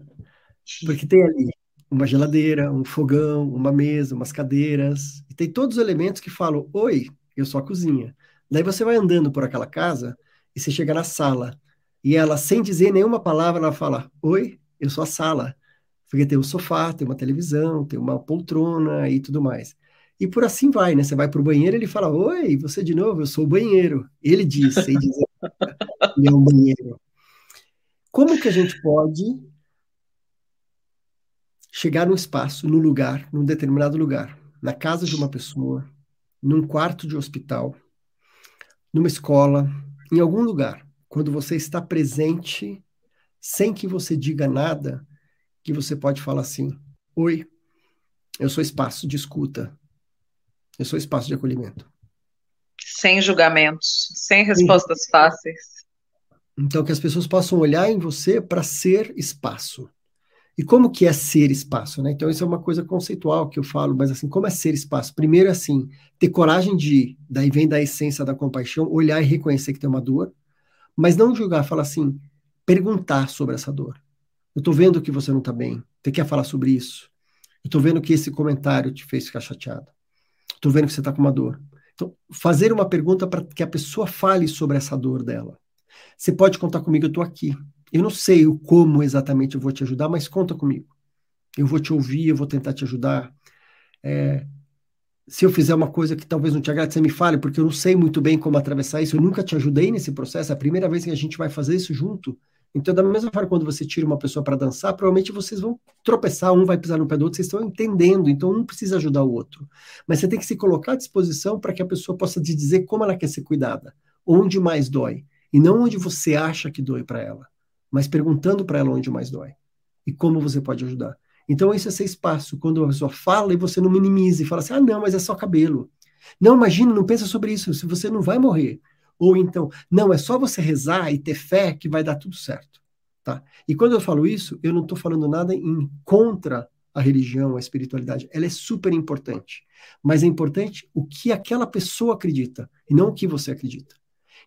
Porque tem ali uma geladeira, um fogão, uma mesa, umas cadeiras, e tem todos os elementos que falam: Oi, eu sou a cozinha. Daí você vai andando por aquela casa e você chega na sala. E ela, sem dizer nenhuma palavra, ela fala: Oi, eu sou a sala. Porque tem um sofá, tem uma televisão, tem uma poltrona e tudo mais. E por assim vai, né? Você vai para o banheiro, ele fala: Oi, você de novo, eu sou o banheiro. Ele diz, sem dizer, ele é um banheiro. Como que a gente pode chegar num espaço, num lugar, num determinado lugar, na casa de uma pessoa, num quarto de hospital, numa escola, em algum lugar, quando você está presente, sem que você diga nada, que você pode falar assim: Oi, eu sou espaço de escuta, eu sou espaço de acolhimento. Sem julgamentos, sem respostas Sim. fáceis. Então, que as pessoas possam olhar em você para ser espaço. E como que é ser espaço, né? Então isso é uma coisa conceitual que eu falo, mas assim, como é ser espaço? Primeiro assim, ter coragem de, daí vem da essência da compaixão, olhar e reconhecer que tem uma dor, mas não julgar, falar assim, perguntar sobre essa dor. Eu tô vendo que você não tá bem, você quer falar sobre isso? Eu tô vendo que esse comentário te fez ficar chateado. Tô vendo que você tá com uma dor. Então, fazer uma pergunta para que a pessoa fale sobre essa dor dela. Você pode contar comigo, eu tô aqui. Eu não sei o como exatamente eu vou te ajudar, mas conta comigo. Eu vou te ouvir, eu vou tentar te ajudar. É, se eu fizer uma coisa que talvez não te agrade, você me fale, porque eu não sei muito bem como atravessar isso. Eu nunca te ajudei nesse processo, é a primeira vez que a gente vai fazer isso junto. Então, da mesma forma, quando você tira uma pessoa para dançar, provavelmente vocês vão tropeçar, um vai pisar no pé do outro, vocês estão entendendo, então um precisa ajudar o outro. Mas você tem que se colocar à disposição para que a pessoa possa te dizer como ela quer ser cuidada, onde mais dói, e não onde você acha que dói para ela mas perguntando para ela onde mais dói e como você pode ajudar. Então, isso é ser espaço. Quando a pessoa fala e você não minimiza e fala assim: ah, não, mas é só cabelo. Não, imagina, não pensa sobre isso, se você não vai morrer. Ou então, não, é só você rezar e ter fé que vai dar tudo certo. Tá? E quando eu falo isso, eu não estou falando nada em contra a religião, a espiritualidade. Ela é super importante. Mas é importante o que aquela pessoa acredita e não o que você acredita.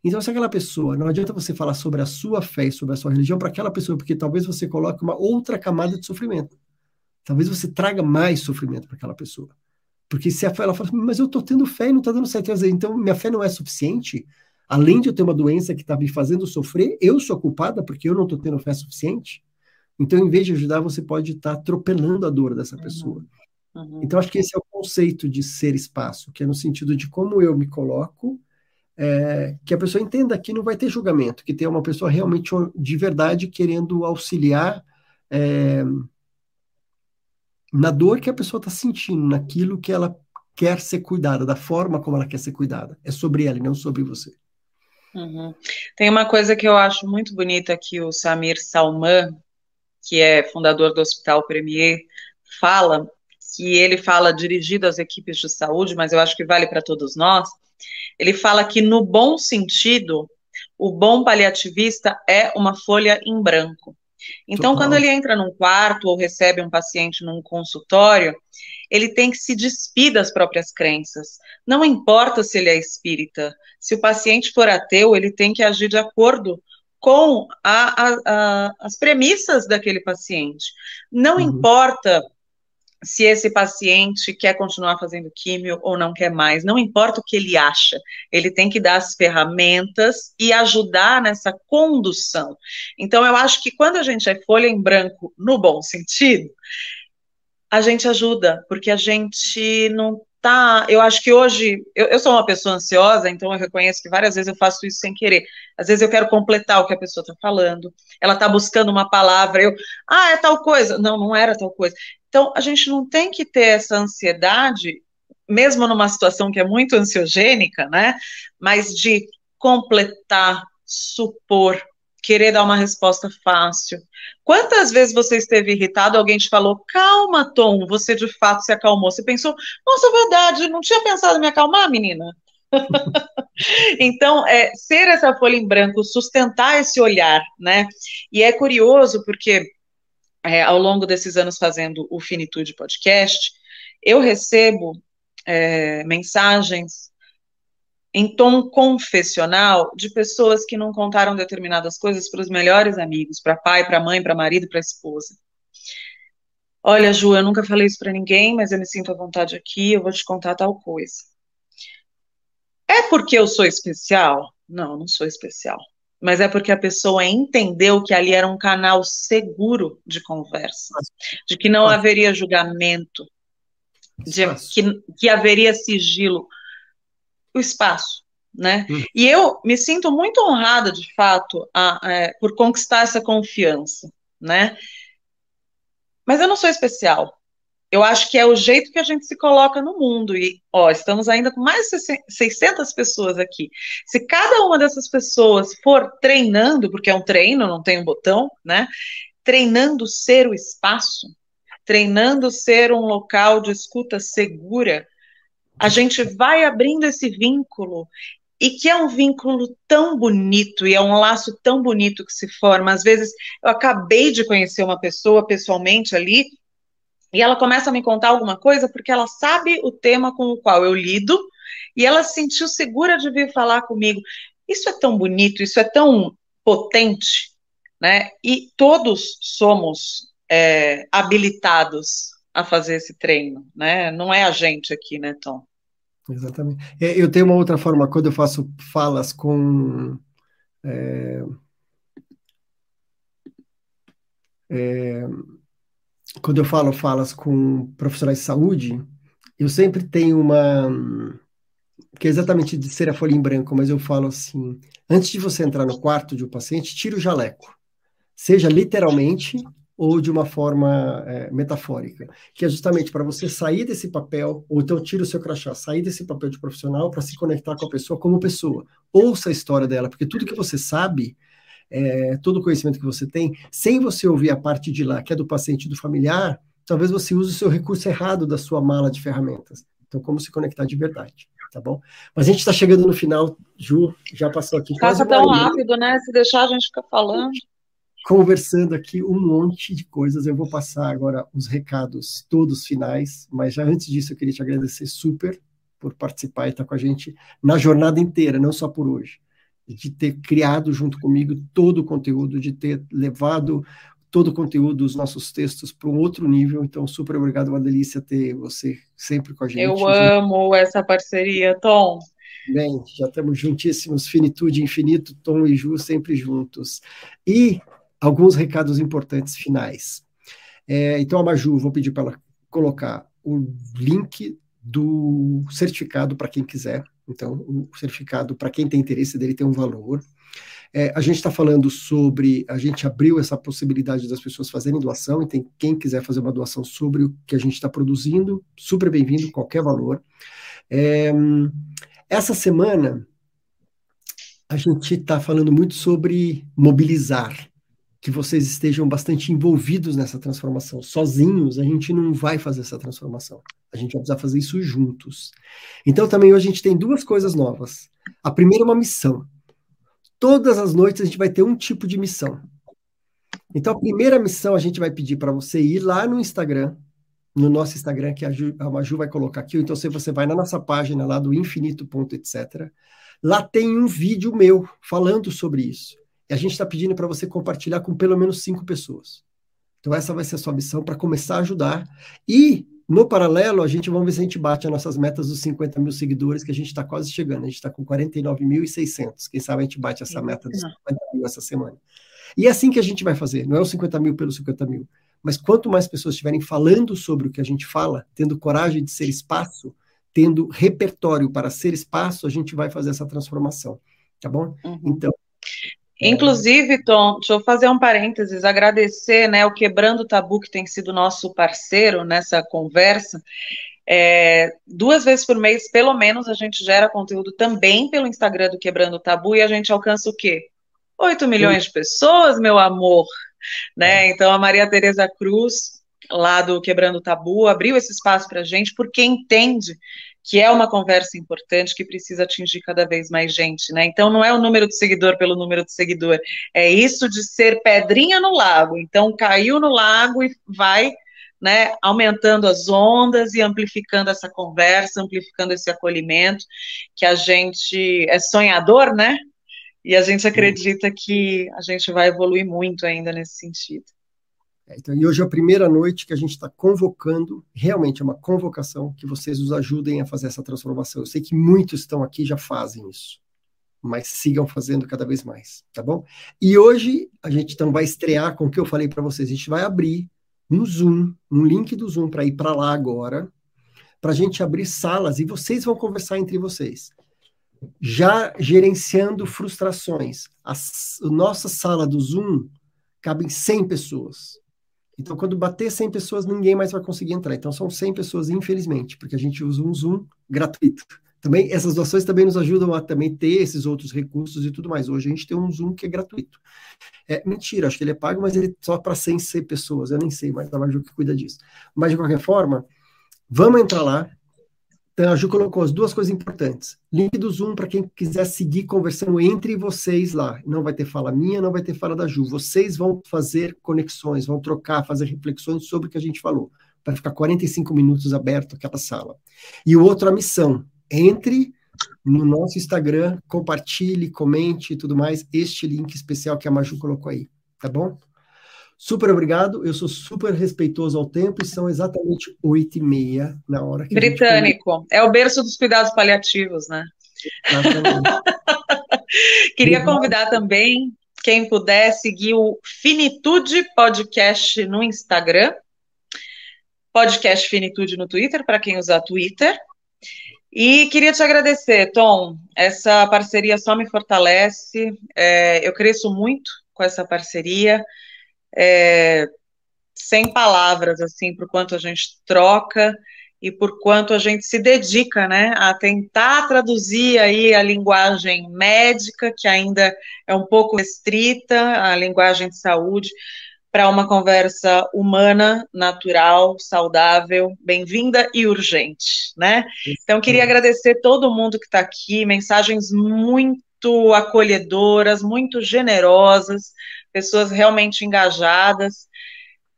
Então, se aquela pessoa, não adianta você falar sobre a sua fé e sobre a sua religião para aquela pessoa, porque talvez você coloque uma outra camada de sofrimento. Talvez você traga mais sofrimento para aquela pessoa. Porque se ela fala, mas eu estou tendo fé e não está dando certo. Então, minha fé não é suficiente. Além de eu ter uma doença que está me fazendo sofrer, eu sou culpada porque eu não estou tendo fé suficiente. Então, em vez de ajudar, você pode estar tá atropelando a dor dessa pessoa. Uhum. Então, acho que esse é o conceito de ser espaço, que é no sentido de como eu me coloco é, que a pessoa entenda que não vai ter julgamento, que tem uma pessoa realmente de verdade querendo auxiliar é, na dor que a pessoa está sentindo, naquilo que ela quer ser cuidada, da forma como ela quer ser cuidada. É sobre ela não sobre você. Uhum. Tem uma coisa que eu acho muito bonita que o Samir Salman, que é fundador do Hospital Premier, fala, que ele fala dirigido às equipes de saúde, mas eu acho que vale para todos nós, ele fala que, no bom sentido, o bom paliativista é uma folha em branco. Então, Total. quando ele entra num quarto ou recebe um paciente num consultório, ele tem que se despir das próprias crenças. Não importa se ele é espírita. Se o paciente for ateu, ele tem que agir de acordo com a, a, a, as premissas daquele paciente. Não uhum. importa se esse paciente quer continuar fazendo químio ou não quer mais, não importa o que ele acha, ele tem que dar as ferramentas e ajudar nessa condução. Então, eu acho que quando a gente é folha em branco, no bom sentido, a gente ajuda, porque a gente não tá. Eu acho que hoje. Eu, eu, sou uma pessoa ansiosa, então eu reconheço que várias vezes eu faço isso sem querer. Às vezes eu quero completar o que a pessoa está falando, ela está buscando uma palavra, eu. Ah, é tal coisa. Não, não era tal coisa. Então, a gente não tem que ter essa ansiedade, mesmo numa situação que é muito ansiogênica, né? Mas de completar, supor, querer dar uma resposta fácil. Quantas vezes você esteve irritado, alguém te falou, calma, Tom, você de fato se acalmou. Você pensou, nossa, verdade, não tinha pensado em me acalmar, menina? então, é, ser essa folha em branco, sustentar esse olhar, né? E é curioso porque é, ao longo desses anos fazendo o Finitude Podcast, eu recebo é, mensagens em tom confessional de pessoas que não contaram determinadas coisas para os melhores amigos, para pai, para mãe, para marido, para esposa. Olha, Ju, eu nunca falei isso para ninguém, mas eu me sinto à vontade aqui, eu vou te contar tal coisa. É porque eu sou especial? Não, não sou especial mas é porque a pessoa entendeu que ali era um canal seguro de conversa, de que não haveria julgamento, de que, que haveria sigilo, o espaço, né? Hum. E eu me sinto muito honrada, de fato, a, a, é, por conquistar essa confiança, né? Mas eu não sou especial, eu acho que é o jeito que a gente se coloca no mundo. E, ó, estamos ainda com mais de 600 pessoas aqui. Se cada uma dessas pessoas for treinando, porque é um treino, não tem um botão, né? Treinando ser o espaço, treinando ser um local de escuta segura, a gente vai abrindo esse vínculo e que é um vínculo tão bonito e é um laço tão bonito que se forma. Às vezes, eu acabei de conhecer uma pessoa pessoalmente ali e ela começa a me contar alguma coisa porque ela sabe o tema com o qual eu lido e ela se sentiu segura de vir falar comigo. Isso é tão bonito, isso é tão potente, né? E todos somos é, habilitados a fazer esse treino, né? Não é a gente aqui, né, Tom? Exatamente. É, eu tenho uma outra forma, quando eu faço falas com. É, é, quando eu falo falas com profissionais de saúde, eu sempre tenho uma que é exatamente de ser a folha em branco, mas eu falo assim: antes de você entrar no quarto de um paciente, tira o jaleco, seja literalmente ou de uma forma é, metafórica, que é justamente para você sair desse papel, ou então tira o seu crachá, sair desse papel de profissional para se conectar com a pessoa como pessoa. Ouça a história dela, porque tudo que você sabe é, todo o conhecimento que você tem, sem você ouvir a parte de lá, que é do paciente do familiar, talvez você use o seu recurso errado da sua mala de ferramentas. Então, como se conectar de verdade, tá bom? Mas a gente está chegando no final, Ju, já passou aqui. Passa tão rápido, né? Se deixar, a gente fica falando. Conversando aqui um monte de coisas. Eu vou passar agora os recados todos finais, mas já antes disso eu queria te agradecer super por participar e estar com a gente na jornada inteira, não só por hoje de ter criado junto comigo todo o conteúdo, de ter levado todo o conteúdo dos nossos textos para um outro nível. Então, super obrigado, uma delícia ter você sempre com a gente. Eu amo essa parceria, Tom. Bem, já estamos juntíssimos, finitude infinito, Tom e Ju sempre juntos. E alguns recados importantes finais. É, então, a Maju, vou pedir para ela colocar o link do certificado para quem quiser então, o certificado, para quem tem interesse dele, tem um valor. É, a gente está falando sobre, a gente abriu essa possibilidade das pessoas fazerem doação, e tem quem quiser fazer uma doação sobre o que a gente está produzindo, super bem-vindo, qualquer valor. É, essa semana, a gente está falando muito sobre mobilizar, que vocês estejam bastante envolvidos nessa transformação. Sozinhos, a gente não vai fazer essa transformação. A gente vai precisar fazer isso juntos. Então, também hoje a gente tem duas coisas novas. A primeira é uma missão. Todas as noites a gente vai ter um tipo de missão. Então, a primeira missão a gente vai pedir para você ir lá no Instagram, no nosso Instagram, que a, Ju, a Maju vai colocar aqui, então se você vai na nossa página lá do infinito.etc. Lá tem um vídeo meu falando sobre isso. E a gente está pedindo para você compartilhar com pelo menos cinco pessoas. Então, essa vai ser a sua missão para começar a ajudar. E, no paralelo, a gente vamos ver se a gente bate as nossas metas dos 50 mil seguidores, que a gente está quase chegando. A gente está com 49.600. Quem sabe a gente bate essa meta dos 50 mil essa semana. E é assim que a gente vai fazer. Não é os 50 mil pelos 50 mil. Mas quanto mais pessoas estiverem falando sobre o que a gente fala, tendo coragem de ser espaço, tendo repertório para ser espaço, a gente vai fazer essa transformação. Tá bom? Uhum. Então, Inclusive, Tom, deixa eu fazer um parênteses, agradecer né, o Quebrando o Tabu, que tem sido nosso parceiro nessa conversa. É, duas vezes por mês, pelo menos, a gente gera conteúdo também pelo Instagram do Quebrando o Tabu e a gente alcança o quê? 8 milhões de pessoas, meu amor. Né? É. Então, a Maria Tereza Cruz, lá do Quebrando o Tabu, abriu esse espaço para a gente porque entende que é uma conversa importante que precisa atingir cada vez mais gente, né? Então não é o número de seguidor pelo número de seguidor, é isso de ser pedrinha no lago. Então caiu no lago e vai, né, aumentando as ondas e amplificando essa conversa, amplificando esse acolhimento, que a gente é sonhador, né? E a gente acredita que a gente vai evoluir muito ainda nesse sentido. É, então, e hoje é a primeira noite que a gente está convocando, realmente é uma convocação, que vocês nos ajudem a fazer essa transformação. Eu sei que muitos estão aqui já fazem isso, mas sigam fazendo cada vez mais, tá bom? E hoje a gente então vai estrear com o que eu falei para vocês. A gente vai abrir no Zoom, um link do Zoom para ir para lá agora, para a gente abrir salas e vocês vão conversar entre vocês. Já gerenciando frustrações. A, a nossa sala do Zoom cabem 100 pessoas. Então, quando bater 100 pessoas, ninguém mais vai conseguir entrar. Então, são 100 pessoas, infelizmente, porque a gente usa um Zoom gratuito. Também, essas doações também nos ajudam a também ter esses outros recursos e tudo mais. Hoje a gente tem um Zoom que é gratuito. É mentira, acho que ele é pago, mas ele é só para 100 pessoas. Eu nem sei, mas a Maju que cuida disso. Mas, de qualquer forma, vamos entrar lá, então, a Ju colocou as duas coisas importantes. Link do Zoom para quem quiser seguir conversando entre vocês lá. Não vai ter fala minha, não vai ter fala da Ju. Vocês vão fazer conexões, vão trocar, fazer reflexões sobre o que a gente falou. Para ficar 45 minutos aberto aquela sala. E o outro, a missão. Entre no nosso Instagram, compartilhe, comente e tudo mais. Este link especial que a Maju colocou aí. Tá bom? Super obrigado, eu sou super respeitoso ao tempo e são exatamente oito e meia na hora que Britânico, é o berço dos cuidados paliativos, né? Queria convidar também quem puder seguir o Finitude Podcast no Instagram, Podcast Finitude no Twitter, para quem usa Twitter. E queria te agradecer, Tom. Essa parceria só me fortalece. É, eu cresço muito com essa parceria é, sem palavras, assim, por quanto a gente troca e por quanto a gente se dedica, né, a tentar traduzir aí a linguagem médica, que ainda é um pouco restrita, a linguagem de saúde, para uma conversa humana, natural, saudável, bem-vinda e urgente, né? Então, queria agradecer todo mundo que está aqui, mensagens muito acolhedoras, muito generosas, pessoas realmente engajadas.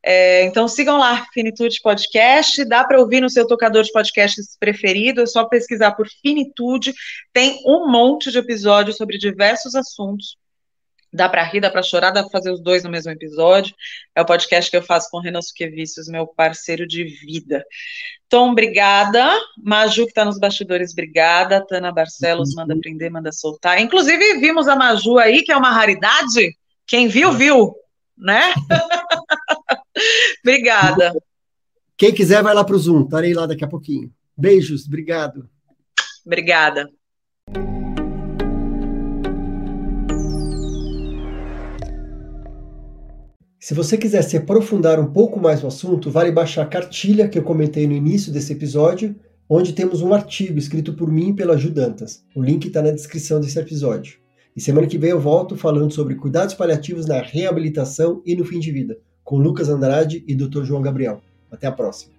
É, então sigam lá, Finitude Podcast, dá para ouvir no seu tocador de podcasts preferido, é só pesquisar por Finitude, tem um monte de episódios sobre diversos assuntos, dá para rir, dá para chorar, dá para fazer os dois no mesmo episódio, é o podcast que eu faço com o Renan Suquevicius, meu parceiro de vida. Tom, obrigada, Maju que está nos bastidores, obrigada, Tana Barcelos, manda prender, manda soltar, inclusive vimos a Maju aí, que é uma raridade, quem viu, viu, né? Obrigada. Quem quiser, vai lá para o Zoom. Estarei lá daqui a pouquinho. Beijos, obrigado. Obrigada. Se você quiser se aprofundar um pouco mais no assunto, vale baixar a cartilha que eu comentei no início desse episódio, onde temos um artigo escrito por mim e pela Ajudantas. O link está na descrição desse episódio. E semana que vem eu volto falando sobre cuidados paliativos na reabilitação e no fim de vida, com Lucas Andrade e Dr. João Gabriel. Até a próxima.